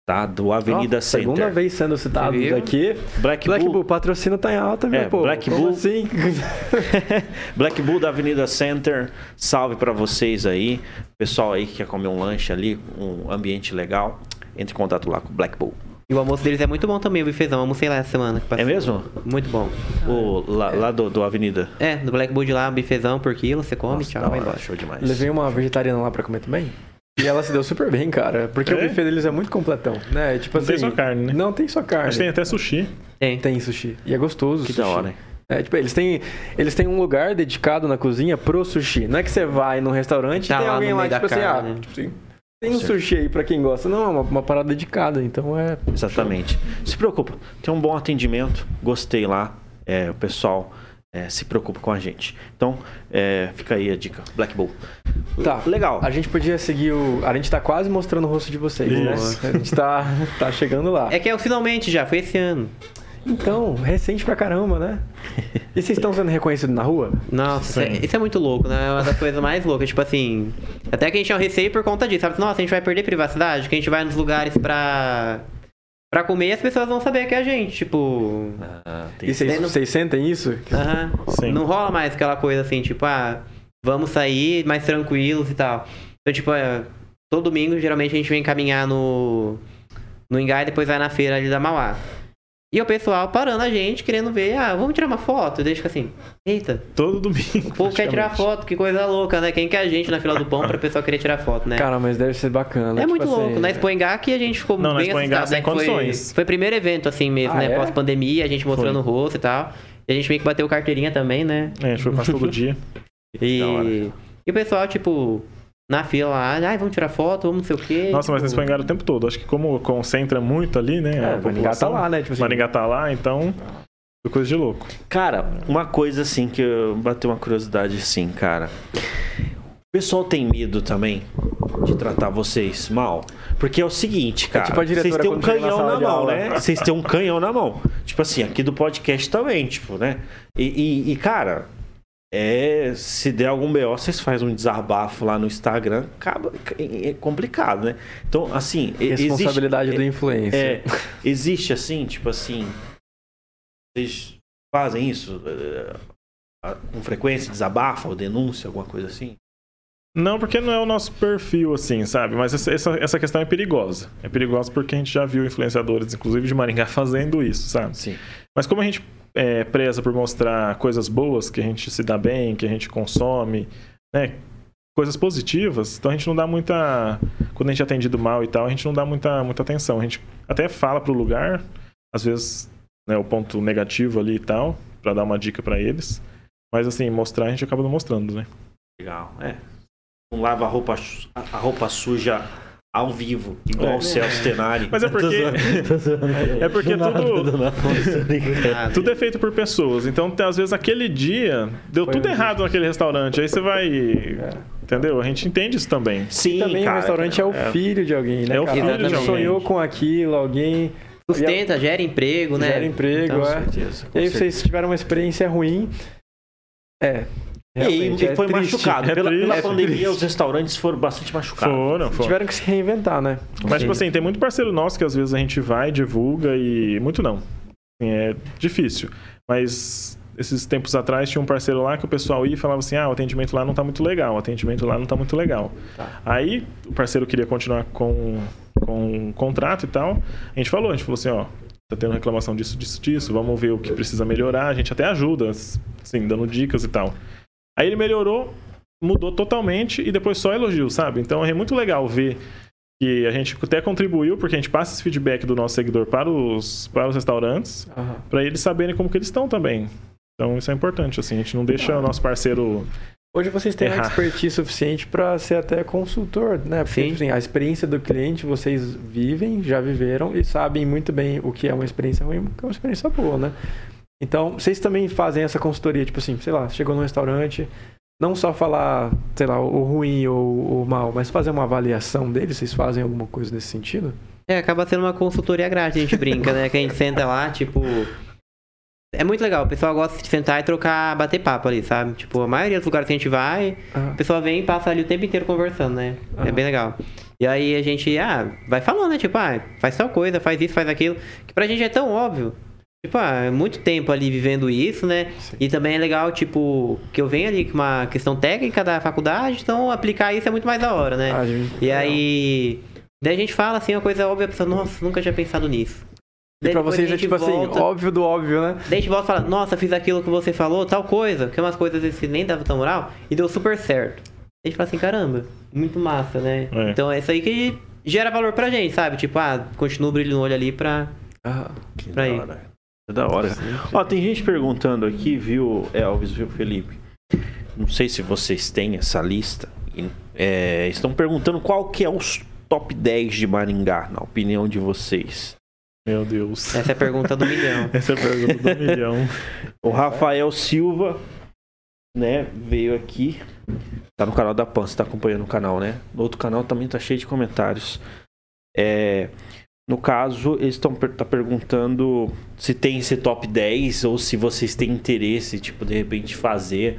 tá? Do Avenida Ó, Center. Segunda vez sendo citado viu? aqui. Black, Black Bull, Bull, patrocínio tá em alta, meu É, pô. Black Como Bull. assim? Black Bull da Avenida Center, salve pra vocês aí. Pessoal aí que quer comer um lanche ali, um ambiente legal, entre em contato lá com o Black Bull. E o almoço deles é muito bom também, o bifezão, almocei lá essa semana. que passou. É mesmo? Muito bom. O, lá lá do, do Avenida. É, do Black Bull de lá, bifezão por quilo, você come, Nossa, tchau, vai embora. Show demais. Levei uma vegetariana lá pra comer também. E ela se deu super bem, cara. Porque É? o buffet deles é muito completão, né? Tipo Não assim. tem só carne, né? Não tem só carne. Que tem até sushi. Tem. Tem sushi. E é gostoso. Que sushi. da hora, hein? É, tipo, eles têm, eles têm um lugar dedicado na cozinha pro sushi. Não é que você vai num restaurante Tá e tem lá alguém no lá, meio tipo assim, ah, carne. tipo assim, tem um sushi aí pra quem gosta. Não, é uma, uma parada dedicada, então é. Exatamente. Se preocupa, tem um bom atendimento, gostei lá. É, o pessoal é, se preocupa com a gente. Então, é, fica aí a dica. Black Bull. Tá. Legal. A gente podia seguir o. A gente tá quase mostrando o rosto de vocês, Isso. né? A gente tá, tá chegando lá. É que é o finalmente já, foi esse ano. Então, recente pra caramba, né? E vocês estão sendo reconhecidos na rua? Nossa, isso é, isso é muito louco, né? É uma das coisas mais loucas. Tipo assim, até que a gente tinha um receio por conta disso, sabe? Nossa, a gente vai perder privacidade, que a gente vai nos lugares pra, pra comer e as pessoas vão saber que é a gente. Tipo, Ah, tem E vocês, sentem isso? aham. Sim. não rola mais aquela coisa assim, tipo, ah, vamos sair mais tranquilos e tal. Então, tipo, é, todo domingo geralmente a gente vem caminhar no, no Engai e depois vai na feira ali da Mauá. E o pessoal parando a gente, querendo ver, ah, vamos tirar uma foto? Deixa assim, eita, Todo domingo. O povo quer tirar foto, que coisa louca, né? Quem que é a gente na fila do pão pra pessoa querer tirar foto, né? Cara, mas deve ser bacana. é tipo muito assim, louco. Na Expo Engá que a gente ficou Não, na bem Expo Engá assustado, sem né? Foi, condições. foi o primeiro evento assim mesmo, Ah, né? é? Pós-pandemia, a gente mostrando o rosto e tal. E a gente meio que bateu carteirinha também, né? É, a gente foi quase todo dia. E, e o pessoal, tipo, na fila lá, ai, vamos tirar foto, vamos não sei o quê. Nossa, mas tipo, eles foi o tempo todo. Acho que como concentra muito ali, né? É, a Maringá tá lá, né? Tipo assim, Maringá tá lá, então. Foi coisa de louco. Cara, uma coisa assim que eu bateu uma curiosidade assim, cara. O pessoal tem medo também de tratar vocês mal? Porque é o seguinte, cara. tipo a diretora vocês têm um na canhão na de mão, aula. né? Vocês têm um canhão na mão. Tipo assim, aqui do podcast também, tipo, né? E, e- e, cara, é, se der algum BO, vocês fazem um desabafo lá no Instagram, acaba, é complicado, né? Então, assim, responsabilidade existe, do influencer. é, existe assim, tipo assim. Vocês fazem isso a- com frequência, desabafa ou denúncia, alguma coisa assim? Não, porque não é o nosso perfil, assim, sabe? Mas essa, essa, essa questão é perigosa. É perigosa porque a gente já viu influenciadores, inclusive de Maringá, fazendo isso, sabe? Sim. Mas como a gente é, preza por mostrar coisas boas, que a gente se dá bem, que a gente consome, né? Coisas positivas, então a gente não dá muita. Quando a gente é atendido mal e tal, a gente não dá muita, muita atenção. A gente até fala pro lugar, às vezes, né, o ponto negativo ali e tal, pra dar uma dica pra eles. Mas assim, mostrar a gente acaba não mostrando, né? Legal, é. Não lava a roupa, a roupa suja ao vivo, igual É. o Celso Tenari. Mas é porque-. É porque tudo- Tudo é feito por pessoas. Então, às vezes, aquele dia deu Foi tudo um errado naquele restaurante. Aí você vai. Entendeu? A gente entende isso também. Sim, Também cara, o restaurante é o é- filho de alguém, né? é o cara? filho Alguém de alguém. sonhou com aquilo, alguém Sustenta, gera emprego, né? gera emprego, Então, é. certeza, com E aí certeza. vocês tiveram uma experiência ruim. É. E, realmente, e é foi triste. machucado. É pela, triste. pela É pandemia, triste. os restaurantes foram bastante machucados. Foram, foram. Tiveram que se reinventar, né? Mas, tipo assim, tem muito parceiro nosso que às vezes a gente vai, divulga e. Muito não. Assim, é difícil. Mas esses tempos atrás tinha um parceiro lá que o pessoal ia e falava assim: ah, o atendimento lá não tá muito legal, o atendimento lá não tá muito legal. Tá. Aí o parceiro queria continuar com, com o contrato e tal. A gente falou, a gente falou assim: ó, tá tendo reclamação disso, disso, disso, vamos ver o que precisa melhorar. A gente até ajuda, assim, dando dicas e tal. Aí ele melhorou, mudou totalmente e depois só elogiou, sabe? Então é muito legal ver que a gente até contribuiu, porque a gente passa esse feedback do nosso seguidor para os, para os restaurantes, Aham. para eles saberem como que eles estão também. Então isso é importante, assim, a gente não deixa o nosso parceiro. Hoje vocês têm uma Errar. expertise suficiente para ser até consultor, né? Porque Sim. tipo assim, a experiência do cliente vocês vivem, já viveram e sabem muito bem o que é uma experiência ruim, o que é uma experiência boa, né? Então, vocês também fazem essa consultoria, tipo assim, sei lá, chegou num restaurante, não só falar, sei lá, o ruim ou o mal, mas fazer uma avaliação dele, vocês fazem alguma coisa nesse sentido? É, acaba sendo uma consultoria grátis, a gente brinca, né? Que a gente senta lá, tipo. É muito legal, o pessoal gosta de sentar e trocar, bater papo ali, sabe? Tipo, a maioria dos lugares que a gente vai, Ah, o pessoal vem e passa ali o tempo inteiro conversando, né? É Aham. bem legal. E aí a gente, ah, vai falando, né? Tipo, ah, faz tal coisa, faz isso, faz aquilo. Que pra gente é tão óbvio. Tipo, ah, é muito tempo ali vivendo isso, né? Sim. E também é legal, tipo, que eu venho ali com uma questão técnica da faculdade, então aplicar isso é muito mais da hora, né? ah, gente, E legal. aí. Daí a gente fala assim, uma coisa óbvia, a pessoa, nossa, nunca tinha pensado nisso. E Daí pra vocês a é gente tipo assim, volta- óbvio do óbvio, né? Daí a gente volta e fala, nossa, fiz aquilo que você falou, tal coisa, que é umas coisas que nem dava tão moral, e deu super certo. A gente fala assim, caramba, muito massa, né? É. Então é isso aí que gera valor pra gente, sabe? Tipo, ah, continua o brilho no olho ali pra. Ah, Que Pra da ir. hora. É da hora. Ó, tem gente perguntando aqui, viu, Elvis, viu, Felipe? Não sei se vocês têm essa lista. É, estão perguntando qual que é os top 10 de Maringá, na opinião de vocês. Meu Deus. Essa é a pergunta do milhão. Essa é a pergunta do milhão. O Rafael Silva, né, veio aqui. Tá no canal da Pan, você tá acompanhando o canal, né? No outro canal também tá cheio de comentários. É, no caso, eles estão tá perguntando se tem esse top 10 ou se vocês têm interesse, tipo, de repente fazer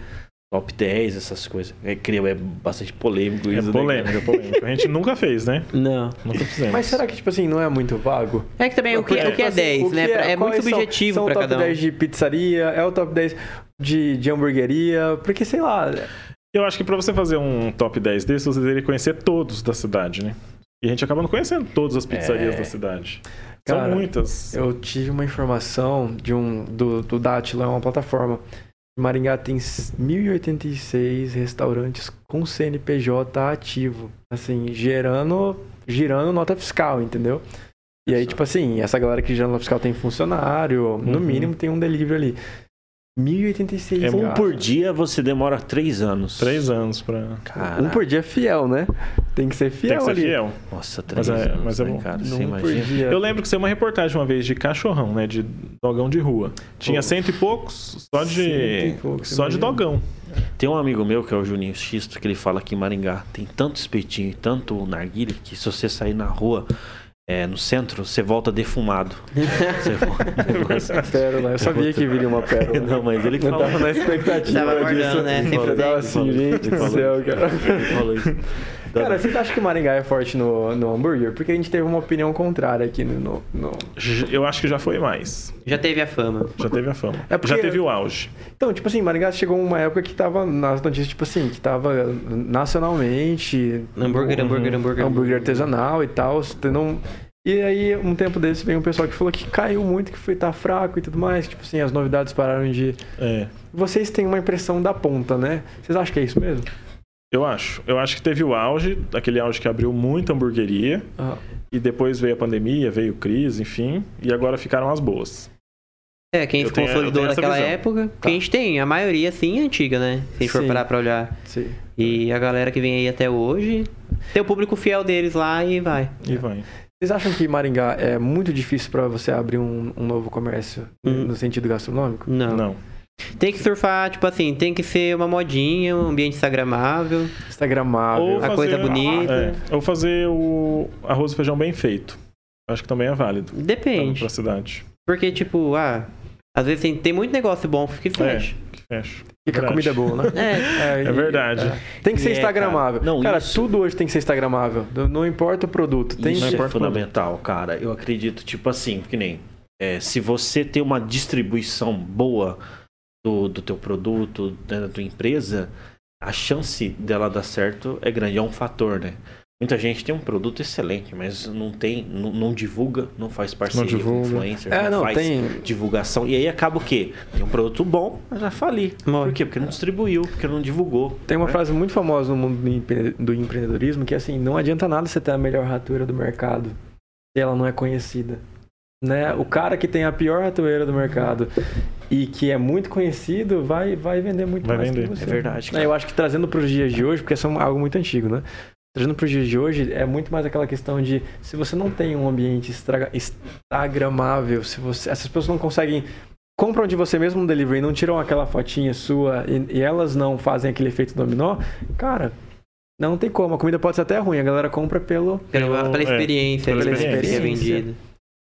top 10, essas coisas. É, creio, é bastante polêmico É isso. né, polêmico, cara? é polêmico. A gente nunca fez, né? Não. Nunca fizemos. Mas será que, tipo assim, não é muito vago? É que também o que, o que é tipo assim, 10, o que né? É, muito quais são- são pra o top cada um. 10 de pizzaria, é o top 10 de, de hamburgueria, porque sei lá. Eu acho que pra você fazer um top 10 desse, você deveria conhecer todos da cidade, né? E a gente acaba não conhecendo todas as pizzarias É. da cidade. Cara, São muitas. Eu tive uma informação de um do, do Datila, é uma plataforma. Maringá tem 1086 restaurantes com CNPJ ativo, assim, gerando, girando nota fiscal, entendeu? E aí, tipo assim, essa galera que gira nota fiscal tem funcionário, no Uhum. mínimo tem um delivery ali. 1086 É Um cara. por dia você demora 3 anos. Três anos pra. Caraca. Um por dia é fiel, né? Tem que ser fiel Tem que ser ali. fiel. Nossa, 3 Mas é- anos, mas é né, bom. cara? Um Você por imagina? dia. Eu lembro que saiu uma reportagem uma vez de cachorrão, né? De dogão de rua. Tinha Pô. cento e poucos só de. Cento e poucos, só de dogão. Tem um amigo meu que é o Juninho Xisto, que ele fala que em Maringá tem tanto espetinho e tanto narguilha que se você sair na rua, é, no centro, você volta defumado. Você volta- Pérola, eu sabia que viria uma pérola. Não, mas ele Eu tava falou. na expectativa Tava aguardando, disso. né? Ele Sempre falou- Eu tava tem. assim, gente do falou céu, cara. Ele falou isso. Cara, vocês acham que Maringá é forte no, no hambúrguer? Porque a gente teve uma opinião contrária aqui no... no- no- Eu acho que já foi mais. Já teve a fama. Já teve a fama. É porque- Já teve o auge. Então, tipo assim, Maringá chegou uma época que tava nas notícias, tipo assim, que tava nacionalmente... Hambúrguer, um- hambúrguer, hambúrguer. Hambúrguer artesanal e tal. Não... E aí, um tempo desse, veio um pessoal que falou que caiu muito, que foi tá fraco e tudo mais. Tipo assim, as novidades pararam de... É. Vocês têm uma impressão da ponta, né? Vocês acham que é isso mesmo? Eu acho. Eu acho que teve o auge, aquele auge que abriu muita hamburgueria. Ah, E depois veio a pandemia, veio crise, enfim. E agora ficaram as boas. É, quem Eu se consolidou naquela visão. época. Que a gente tem, a maioria sim é antiga, né? Se a gente for parar pra olhar. sim. E a galera que vem aí até hoje, Tem o público fiel deles lá e vai. E vai. Vocês acham que Maringá é muito difícil pra você abrir um, um novo comércio Hum. no sentido gastronômico? Não. Não. Tem que surfar, tipo assim, tem que ser uma modinha, um ambiente instagramável. Instagramável. Ou A coisa bonita. É, ou fazer o arroz e feijão bem feito. Acho que também é válido. Depende. Pra cidade. Porque, tipo, ah, às vezes tem, tem muito negócio bom que fecha. Que fecha. Fica comida boa, né? É. É, É verdade. é. Tem que ser É, instagramável. cara. Não, cara, isso- tudo hoje tem que ser instagramável. Não- importa o produto. Tem Isso que é fundamental, cara. Eu acredito, tipo assim, que nem. é, se você tem uma distribuição boa do, do teu produto, da tua empresa, a chance dela dar certo é grande. É um fator, né? Muita gente tem um produto excelente, mas não tem, não, não divulga, não faz parceria com divulga. influencer, É, não, faz tem. divulgação. E aí acaba o quê? Tem um produto bom, mas vai falir. Morre. Por quê? Porque não distribuiu, porque não divulgou. Tem uma né? frase muito famosa no mundo do empreendedorismo que é assim, não adianta nada você ter a melhor ratoeira do mercado se ela não é conhecida. Né? O cara que tem a pior ratoeira do mercado e que é muito conhecido vai, vai vender muito Vai mais vender. que você. É verdade, É, cara. Eu acho que trazendo para os dias de hoje, porque isso é algo muito antigo, né? Trazendo para os dias de hoje, é muito mais aquela questão de se você não tem um ambiente estraga- instagramável, se você, essas pessoas não conseguem compram de você mesmo no delivery e não tiram aquela fotinha sua e, e elas não fazem aquele efeito dominó, cara, não tem como. A comida pode ser até ruim, a galera compra pelo. Pela, pela É, experiência, pela ali, né, que é experiência. vendida.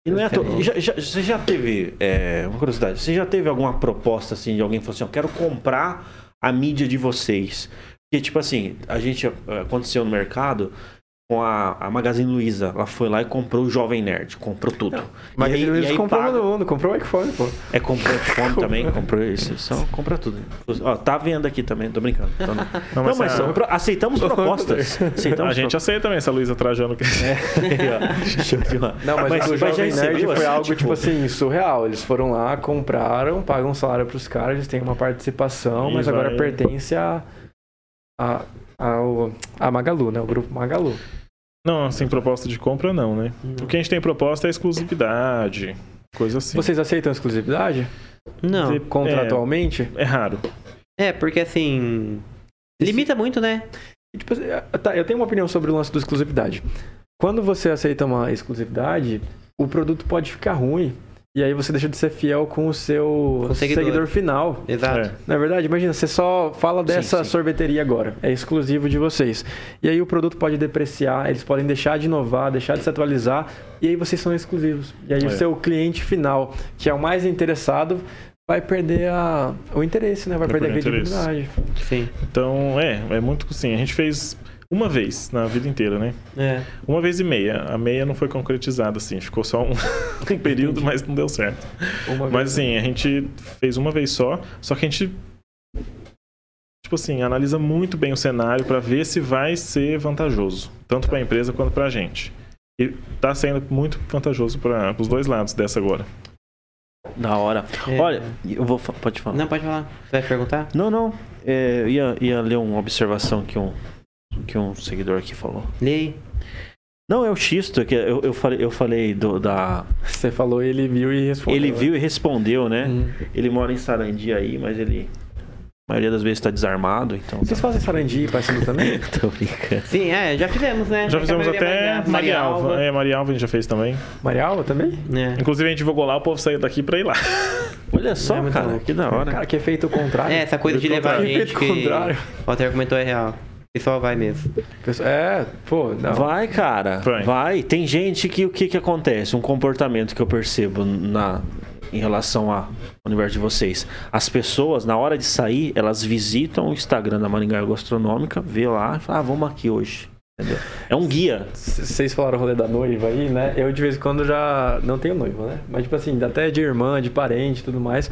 E não é já, já- você já teve, é, uma curiosidade, você já teve alguma proposta assim de alguém que falou assim, eu quero comprar a mídia de vocês? Porque, tipo assim, a gente eh, aconteceu no mercado com a, a Magazine Luiza. Ela foi lá e comprou o Jovem Nerd, comprou tudo. Mas e aí, eles e aí comprou paga- todo mundo, comprou o iPhone, pô. É, comprou o iPhone também, comprou isso. Só compra tudo. Ó, tá vendo aqui também, tô brincando. Tô não. Não, Não, mas, mas a, são pro- aceitamos propostas. Aceitamos a gente aceita também essa Luísa Trajano. Que... bola. Não, mas, o já Jovem Nerd recebeu, foi assim, algo, tipo... assim, surreal. Eles foram lá, compraram, pagam um salário pros caras, eles têm uma participação, E mas agora vai- pertence a, a, ao, a Magalu, né? O grupo Magalu. Não, assim, proposta de compra não, né? O que a gente tem proposta é exclusividade, coisa assim. Vocês aceitam exclusividade? Não. De- Contratualmente? É raro. É, porque assim. Limita muito, né? Tipo, é, tá, eu tenho uma opinião sobre o lance da exclusividade. Quando você aceita uma exclusividade, o produto pode ficar ruim. E aí você deixa de ser fiel com o seu Com seguidor. seguidor final. Exato. É. Na verdade, imagina, você só fala dessa sim. sorveteria agora. É exclusivo de vocês. E aí o produto pode depreciar, eles podem deixar de inovar, deixar de se atualizar. E aí vocês são exclusivos. E aí É. o seu cliente final, que é o mais interessado, vai perder a, o interesse, né? Vai, Vai perder a perder interesse. credibilidade. Sim. Então, é, é muito assim. A gente fez uma vez na vida inteira, né? É. Uma vez e meia. A meia não foi concretizada, assim. Ficou só um, um período, mas não deu certo. Uma Mas assim, a gente fez uma vez só, só que a gente tipo assim, analisa muito bem o cenário para ver se vai ser vantajoso, tanto para a empresa quanto para a gente. E tá sendo muito vantajoso para os dois lados dessa agora. Da hora. É. Olha, eu vou. Pode falar. Não, pode falar. Você vai perguntar? Não, não. É, eu ia, ia ler uma observação que um, que um seguidor aqui falou. Lei. Não, é o Xisto, que eu, eu falei, eu falei do, da. Você falou, ele viu e respondeu. Ele né? viu e respondeu, né? Hum. Ele mora em Sarandi aí, mas ele. A maioria das vezes tá desarmado, então. Vocês fazem sarandi e passivo também? Tô brincando. Sim, é, já fizemos, né? Já fizemos A até Maria Alva. Alva. É, Maria Alva a gente já fez também. Marialva também? É. Inclusive a gente divulgou lá, o povo saiu daqui para ir lá. Olha só, É cara, louco. que da hora. Cara, que é feito o contrário. É, essa coisa de levar Feito gente o que contrário. o Walter comentou é real. O pessoal vai mesmo. É, pô, não. Vai, cara. Vai. Vai. Tem gente que o que que acontece? Um comportamento que eu percebo na em relação ao universo de vocês. As pessoas, na hora de sair, elas visitam o Instagram da Maringá Gastronômica, vê lá e fala, ah, vamos aqui hoje. Entendeu? É um guia. Vocês falaram o rolê da noiva aí, né? Eu de vez em quando já não tenho noiva, né? Mas tipo assim, até de irmã, de parente e tudo mais.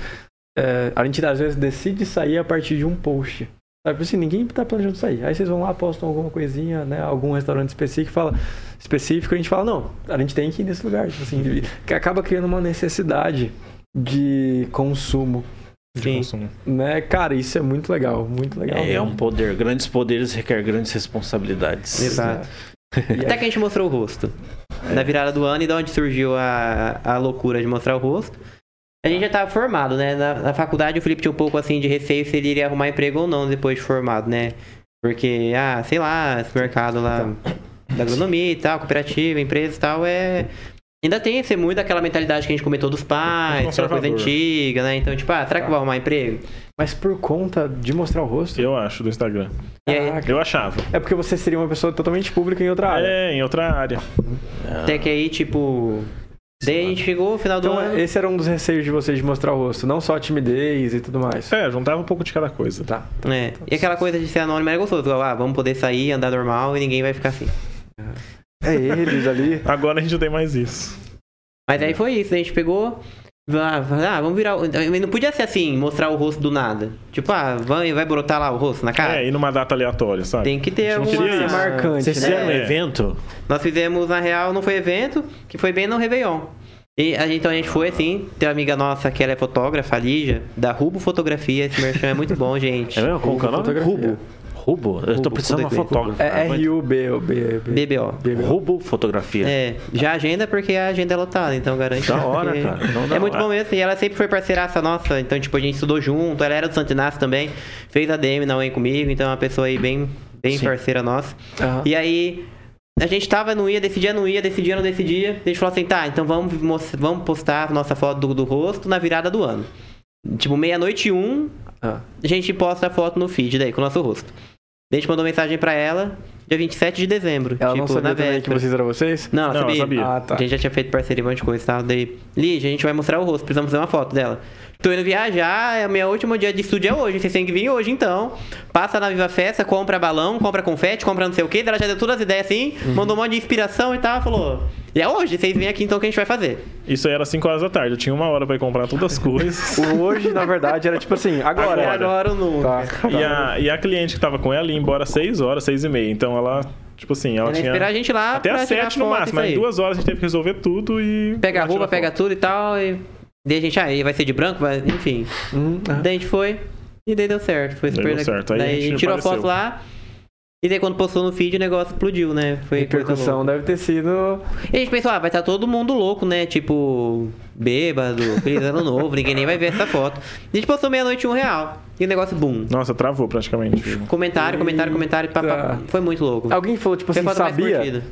é, a gente às vezes decide sair a partir de um post. Sabe assim, ninguém tá planejando sair. Aí vocês vão lá, postam alguma coisinha, né? Algum restaurante específico, fala, específico, a gente fala, não, a gente tem que ir nesse lugar. Tipo assim, que acaba criando uma necessidade de consumo. de Sim. consumo. Né? Cara, isso é muito legal, muito legal. É, mesmo. um poder. Grandes poderes requer grandes responsabilidades. Exato. E Até que a gente mostrou o rosto. Na virada do ano e da onde surgiu a, a loucura de mostrar o rosto. A gente já tava formado, né? Na, na faculdade o Felipe tinha um pouco assim de receio se ele iria arrumar emprego ou não depois de formado, né? Porque, ah, sei lá, esse mercado lá da agronomia e tal, cooperativa, empresa e tal, é. Ainda tem esse muito daquela mentalidade que a gente comentou dos pais, aquela coisa antiga, né? Então, tipo, ah, será que eu vou arrumar emprego? Mas por conta de mostrar o rosto. Eu acho, do Instagram. E aí, Caraca. Eu achava. É porque você seria uma pessoa totalmente pública em outra área. É, em outra área. até que aí, tipo. Daí a gente chegou no final do Então, ano. esse era um dos receios de vocês de mostrar o rosto, não só a timidez e tudo mais. É, juntava um pouco de cada coisa. Tá. É. E aquela coisa de ser anônimo era gostoso. Ah, vamos poder sair, andar normal e ninguém vai ficar assim. É eles ali. Agora a gente não tem mais isso. Mas aí foi isso, a gente pegou. Ah, ah, vamos virar. Não podia ser assim, mostrar o rosto do nada. Tipo, ah, vai, vai brotar lá o rosto na cara? É, e numa data aleatória, sabe? Tem que ter alguma. isso. marcante, Vocês né? fizeram um É. evento? Nós fizemos, na real, não foi evento, que foi bem no Réveillon. E a gente, então a gente foi assim, tem uma amiga nossa que ela é fotógrafa, a Lígia, da Rubo Fotografia. Esse merchan é muito bom, gente. É mesmo? Como que é o nome? Rubo. Rubo? Eu tô precisando de uma fotografia. fotógrafa. É R-U-B. o B- B- BBO. BBO. Rubo Fotografia. É, já agenda porque a agenda é lotada, então garante. Da hora, cara. É muito bom mesmo. E ela sempre foi parceiraça nossa, então, tipo, a gente estudou junto. Ela era do Santo Inácio também, fez a DM na UEM comigo, então é uma pessoa aí bem, bem Sim. parceira nossa. E aí, a gente tava, não ia, decidia, não ia, decidia, não decidia. A gente falou assim, tá, então vamos, mos- vamos postar a nossa foto do, do rosto na virada do ano. Tipo, meia-noite e um, Ah. a gente posta a foto no feed daí, com o nosso rosto. A gente mandou mensagem pra ela, dia 27 de dezembro. Ela tipo, não sabia na também que vocês eram vocês? Não, ela Não, sabia. sabia. Ah, tá. A gente já tinha feito parceria, um monte de coisa e tal. Daí, Lígia, a gente vai mostrar o rosto, precisamos fazer uma foto dela. Tô indo viajar, é o meu último dia de estúdio é hoje, vocês têm que vir hoje então. Passa na Viva Festa, compra balão, compra confete, compra não sei o que. Ela já deu todas as ideias assim, Uhum. mandou um monte de inspiração e tal, falou. E é hoje, vocês vêm aqui então que a gente vai fazer. Isso aí era 5 horas da tarde. Eu tinha uma hora pra ir comprar todas as coisas. O hoje, na verdade, era tipo assim, agora. E agora ou nunca. Tá. E a, e a cliente que tava com ela ia embora 6 horas, 6 e meia. Então ela, tipo assim, ela Ela tinha. esperar a gente lá Até às 7 no máximo. Mas em duas horas a gente teve que resolver tudo e. Pega a roupa, pega tudo e tal. E daí a gente, ah, e vai ser de branco, vai... enfim. Hum, ah. Daí a gente foi e daí deu certo. Foi Daí super deu certo. Aí a Daí gente tirou a apareceu. foto lá. E daí quando postou no feed o negócio explodiu, né? Foi Repercussão deve ter sido. E a gente pensou, ah, vai estar todo mundo louco, né? Tipo, bêbado, feliz ano novo, ninguém nem vai ver essa foto. A gente postou meia-noite um real. E o negócio, boom. Nossa, travou praticamente. Comentário, comentário, comentário, pá. Foi muito louco. Alguém falou, tipo Foi assim, sabia?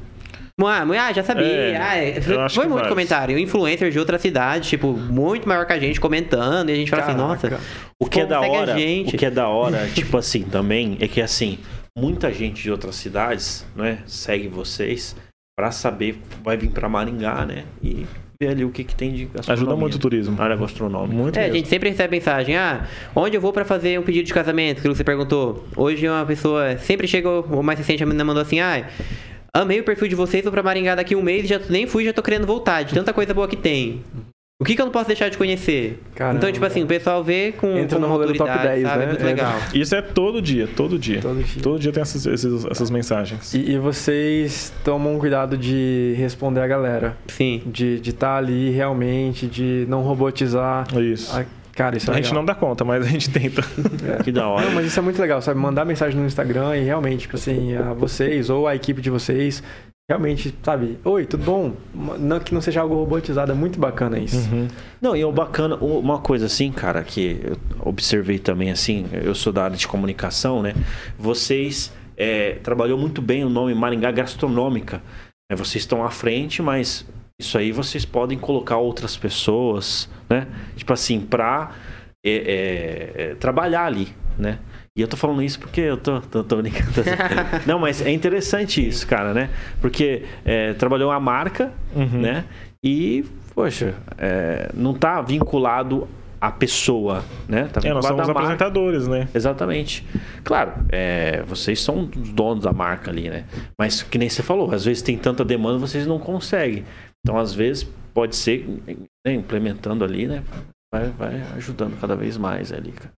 Ah, ah, já sabia. É, ah, é. Foi, muito vários. comentário. Influencer de outra cidade, tipo, muito maior que a gente comentando. E a gente fala assim, nossa. O que é da hora, gente? o que é da hora, tipo assim, também, é que assim, muita gente de outras cidades, né, segue vocês pra saber, vai vir pra Maringá, né, e ver ali o que que tem de gastronomia. Ajuda muito o turismo. Área gastronômica. Muito É, a mesmo. gente sempre recebe mensagem, ah, onde eu vou pra fazer um pedido de casamento? Que você perguntou. Hoje uma pessoa, sempre chega, o mais recente a menina mandou assim, ah, amei o perfil de vocês, vou pra Maringá daqui um mês, já nem fui, já tô querendo voltar, de tanta coisa boa que tem. O que, que eu não posso deixar de conhecer? Caramba. Então, tipo assim, o pessoal vê com, Entra com no rolê do top autoridade, 10, sabe? né? É muito Entra. legal. Isso é todo dia, todo dia. Todo dia. tem essas, esses- essas mensagens. E, e vocês tomam cuidado de responder a galera. Sim. De estar ali realmente, de não robotizar. Isso. Ah, Cara, isso é a gente legal. não dá conta, mas a gente tenta. Que da hora. Não, mas isso é muito legal, sabe? Mandar mensagem no Instagram e realmente, tipo assim, a vocês ou a equipe de vocês, realmente, sabe? Oi, tudo bom? Não, que não seja algo robotizado, é muito bacana isso. Não, e o bacana, uma coisa assim, cara, que eu observei também assim, eu sou da área de comunicação, né? Vocês é, trabalhou muito bem o nome Maringá Gastronômica. né? Vocês estão à frente, mas isso aí vocês podem colocar outras pessoas, né? Tipo assim, pra é, é, é, trabalhar ali, né? E eu tô falando isso porque eu tô, tô, tô brincando. Não, mas é interessante isso, cara, né? Porque é, trabalhou a marca, Uhum. né? E, poxa, é, não tá vinculado à pessoa, né? Tá É, nós somos à marca. apresentadores, né? Exatamente. Claro, é, vocês são os donos da marca ali, né? Mas que nem você falou, às vezes tem tanta demanda, vocês não conseguem. Então, às vezes, pode ser, né, implementando ali, né? Vai, vai ajudando cada vez mais ali, cara.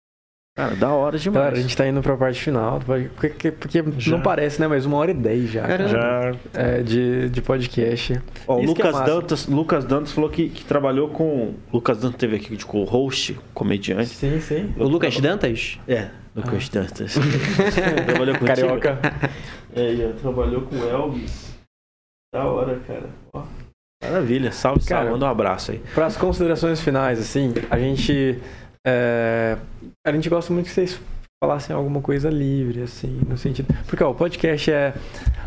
Cara, da hora demais. Galera, a gente tá indo pra parte final, porque, porque não parece, né? Mas uma hora e dez já. Cara. Já É, de, de podcast. Ó, o é Lucas, massa. Dantas, Lucas Dantas falou que, que trabalhou com. Lucas Dantas teve aqui de co-host, comediante. Sim, sim. O Lucas Dantas? É, Lucas Dantas. trabalhou com Carioca. É, e trabalhou com o Elvis. Da hora, cara. Ó, Maravilha. Salve, Cara, salve. Manda um abraço aí. Para as considerações finais, assim, a gente. É, a gente gosta muito que vocês falassem alguma coisa livre, assim, no sentido. Porque ó, o podcast é.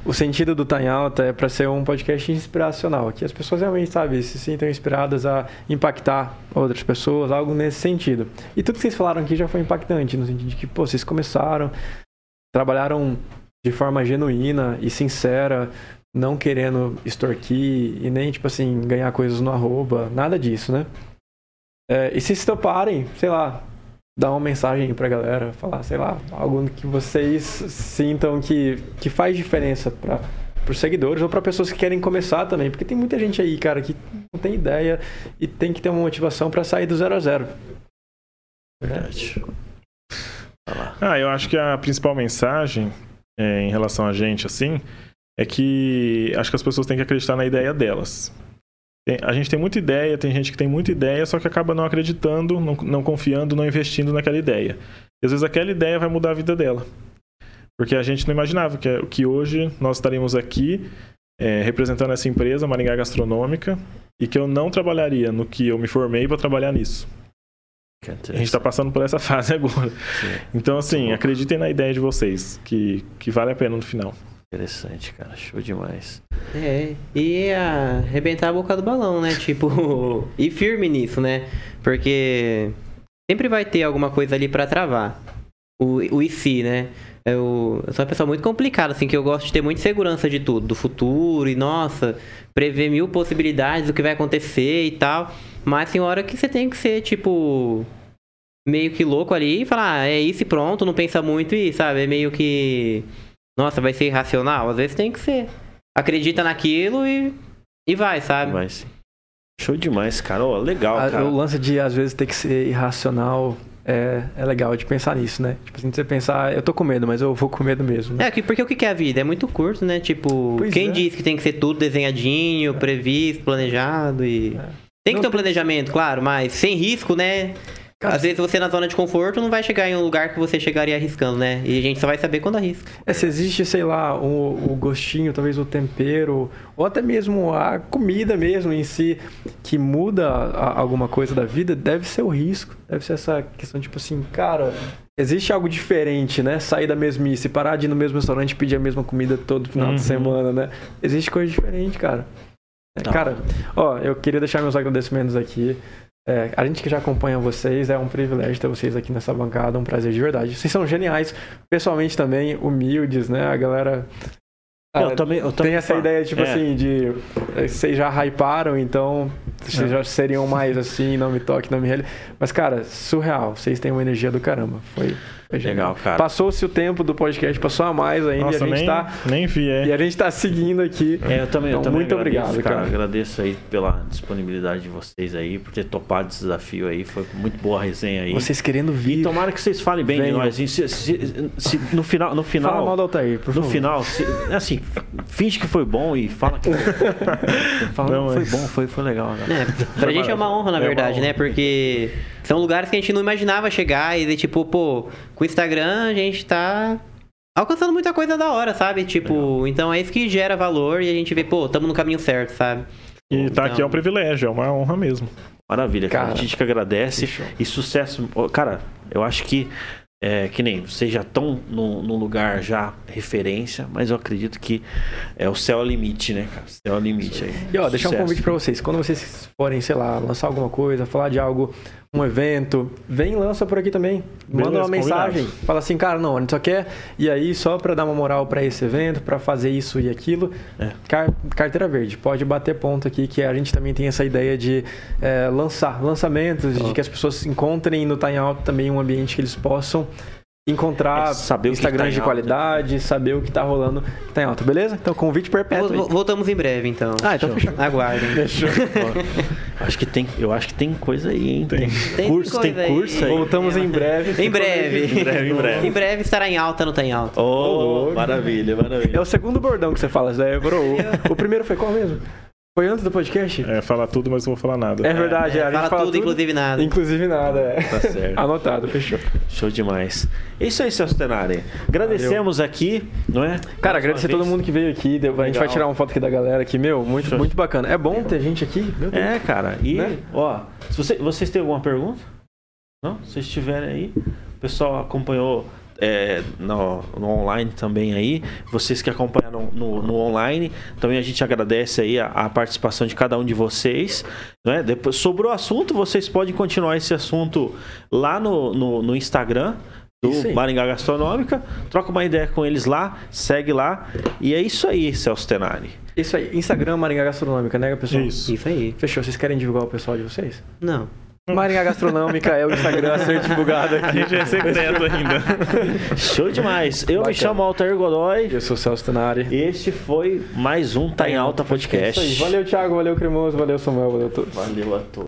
O sentido do Tá Alta é para ser um podcast inspiracional, que as pessoas realmente, sabe, se sintam inspiradas a impactar outras pessoas, algo nesse sentido. E tudo que vocês falaram aqui já foi impactante, no sentido de que, pô, vocês começaram, trabalharam de forma genuína e sincera, não querendo extorquir e nem, tipo assim, ganhar coisas no arroba, nada disso, né? É, e se se toparem, sei lá, dar uma mensagem pra galera, falar, sei lá, algo que vocês sintam que, que faz diferença para os seguidores ou para pessoas que querem começar também, porque tem muita gente aí, cara, que não tem ideia e tem que ter uma motivação para sair do zero a zero. Verdade. Ah, eu acho que a principal mensagem é, em relação a gente, assim, é que acho que as pessoas têm que acreditar na ideia delas. A gente tem muita ideia, tem gente que tem muita ideia, só que acaba não acreditando, não, não confiando, não investindo naquela ideia. E às vezes aquela ideia vai mudar a vida dela. Porque a gente não imaginava que, que hoje nós estaríamos aqui é, representando essa empresa, Maringá Gastronômica, e que eu não trabalharia no que eu me formei para trabalhar nisso. A gente está passando por essa fase agora. Então, assim, acreditem na ideia de vocês, que, que vale a pena no final. Interessante, cara. Show demais. É, e arrebentar a boca do balão, né? Tipo, e firme nisso, né? Porque sempre vai ter alguma coisa ali pra travar. O, o e se, né? Eu, eu sou uma pessoa muito complicada, assim, que eu gosto de ter muita segurança de tudo, do futuro e, nossa, prever mil possibilidades do que vai acontecer e tal. Mas tem hora que você tem que ser, tipo, meio que louco ali e falar, ah, é isso e pronto, não pensa muito e, sabe, é meio que. Nossa, vai ser irracional? Às vezes tem que ser. Acredita naquilo e, e vai, sabe? Vai sim. Show demais, cara. Ó, legal, A- cara. o lance de, às vezes, ter que ser irracional é, é legal de pensar nisso, né? Tipo assim, de você pensar, eu tô com medo, mas eu vou com medo mesmo. Né? É, que- porque o que é a vida? É muito curto, né? Tipo, Pois quem é. diz que tem que ser tudo desenhadinho, previsto, planejado e. É. Tem que Não ter um planejamento, claro, mas sem risco, né? Cara, Às vezes você na zona de conforto não vai chegar em um lugar que você chegaria arriscando, né? E a gente só vai saber quando arrisca. É, se existe, sei lá, o, o gostinho, talvez o tempero, ou até mesmo a comida mesmo em si, que muda a- alguma coisa da vida, deve ser o risco. Deve ser essa questão, tipo assim, cara, existe algo diferente, né? Sair da mesmice, parar de ir no mesmo restaurante e pedir a mesma comida todo final Uhum. de semana, né? Existe coisa diferente, cara. É, Tá. Cara, ó, eu queria deixar meus agradecimentos aqui. É, a gente que já acompanha vocês, é um privilégio ter vocês aqui nessa bancada, um prazer de verdade. Vocês são geniais, pessoalmente também, humildes, né? A galera. Eu ah, também, eu também tem essa falo. ideia, tipo É. assim, de. eh, Vocês já hyparam, então. Vocês É. já seriam mais assim, não me toque, não me rele. Mas, cara, surreal. Vocês têm uma energia do caramba. Foi. Legal, cara. Passou-se o tempo do podcast, passou a mais ainda. Nossa, e a gente nem, tá. nem vi, é. E a gente tá seguindo aqui. É, eu também, eu Então, também muito agradeço, obrigado, cara. Agradeço aí pela disponibilidade de vocês aí, por ter topado esse desafio aí. Foi muito boa a resenha aí. Vocês querendo E vir. tomara que vocês falem bem de nós. E se- se- se- no final, no final, Fala mal do Altair, por no favor. final, se- assim, finge que foi bom e fala que fala, Não, foi mas- bom, foi, foi legal. Né? É, pra gente é uma honra, na É verdade, honra. né? Porque são lugares que a gente não imaginava chegar e, de, tipo, pô, com o Instagram a gente tá alcançando muita coisa da hora, sabe? Tipo, então é isso que gera valor e a gente vê, pô, tamo no caminho certo, sabe? E tá Então- aqui é um privilégio, é uma honra mesmo. Maravilha, cara. Cara, a gente que agradece fechou. e sucesso. Cara, eu acho que é, que nem vocês já estão num, lugar já referência, mas eu acredito que é o céu é o limite, né, cara? O céu é o limite aí. E ó, deixar um convite pra vocês. Quando vocês forem, sei lá, lançar alguma coisa, falar de algo, um evento, vem e lança por aqui também. Manda Beleza, uma mensagem. combinado. Fala assim, cara, não, a gente só quer. E aí, só pra dar uma moral pra esse evento, pra fazer isso e aquilo. É. Car- carteira verde. Pode bater ponto aqui, que a gente também tem essa ideia de é, lançar lançamentos, de que as pessoas encontrem no Time Alto também um ambiente que eles possam encontrar É, saber o que Instagram tá em de alta. qualidade, saber o que tá rolando que tá em alta, beleza? Então, convite perpétuo. Voltamos em breve, então. Ah, então fechou. Aguardem. Ó, acho que tem, eu acho que tem coisa aí, hein? Tem. Tem curso, tem curso aí. Voltamos em breve. Em breve. Em breve, em breve. Em breve estará em alta no Tá em Alta. Oh, maravilha, É maravilha. o segundo bordão que você fala, Zé. O primeiro foi qual mesmo? Foi antes do podcast? É, falar tudo, mas não vou falar nada. É verdade, é, a gente fala, fala tudo, inclusive nada. Inclusive nada, é. Tá certo. Anotado, fechou. Show demais. É isso aí, Celso Tenari. Agradecemos aqui, não é? Cara, Mais agradecer todo mundo que veio aqui. deu- A gente vai tirar uma foto aqui da galera aqui, meu. Muito, muito bacana. É bom ter gente aqui? Meu Deus. É, cara. E, Né? ó, se você- vocês têm alguma pergunta? Não? Se vocês tiverem aí, o pessoal acompanhou é, no, no online também aí. Vocês que acompanharam no, no online, também a gente agradece aí a, a participação de cada um de vocês. Né? Depois, sobre o assunto, vocês podem continuar esse assunto lá no, no, no Instagram do. Maringá Gastronômica. Troca uma ideia com eles lá, segue lá. E é isso aí, Celso Tenari. Isso aí. Instagram Maringá Gastronômica, né, pessoal? Isso. Isso aí. Fechou. Vocês querem divulgar o pessoal de vocês? Não. Maringá Gastronômica é o Instagram a ser divulgado A aqui. gente é secreto ainda. Show demais. Eu me Bacana. chamo Altair Godoy. Eu sou o Celso Tenari. Este foi mais um Tá em Alta Isso aí. Podcast. Valeu, Thiago. Valeu, Cremoso. Valeu, Samuel. Valeu a todos. Valeu a todos.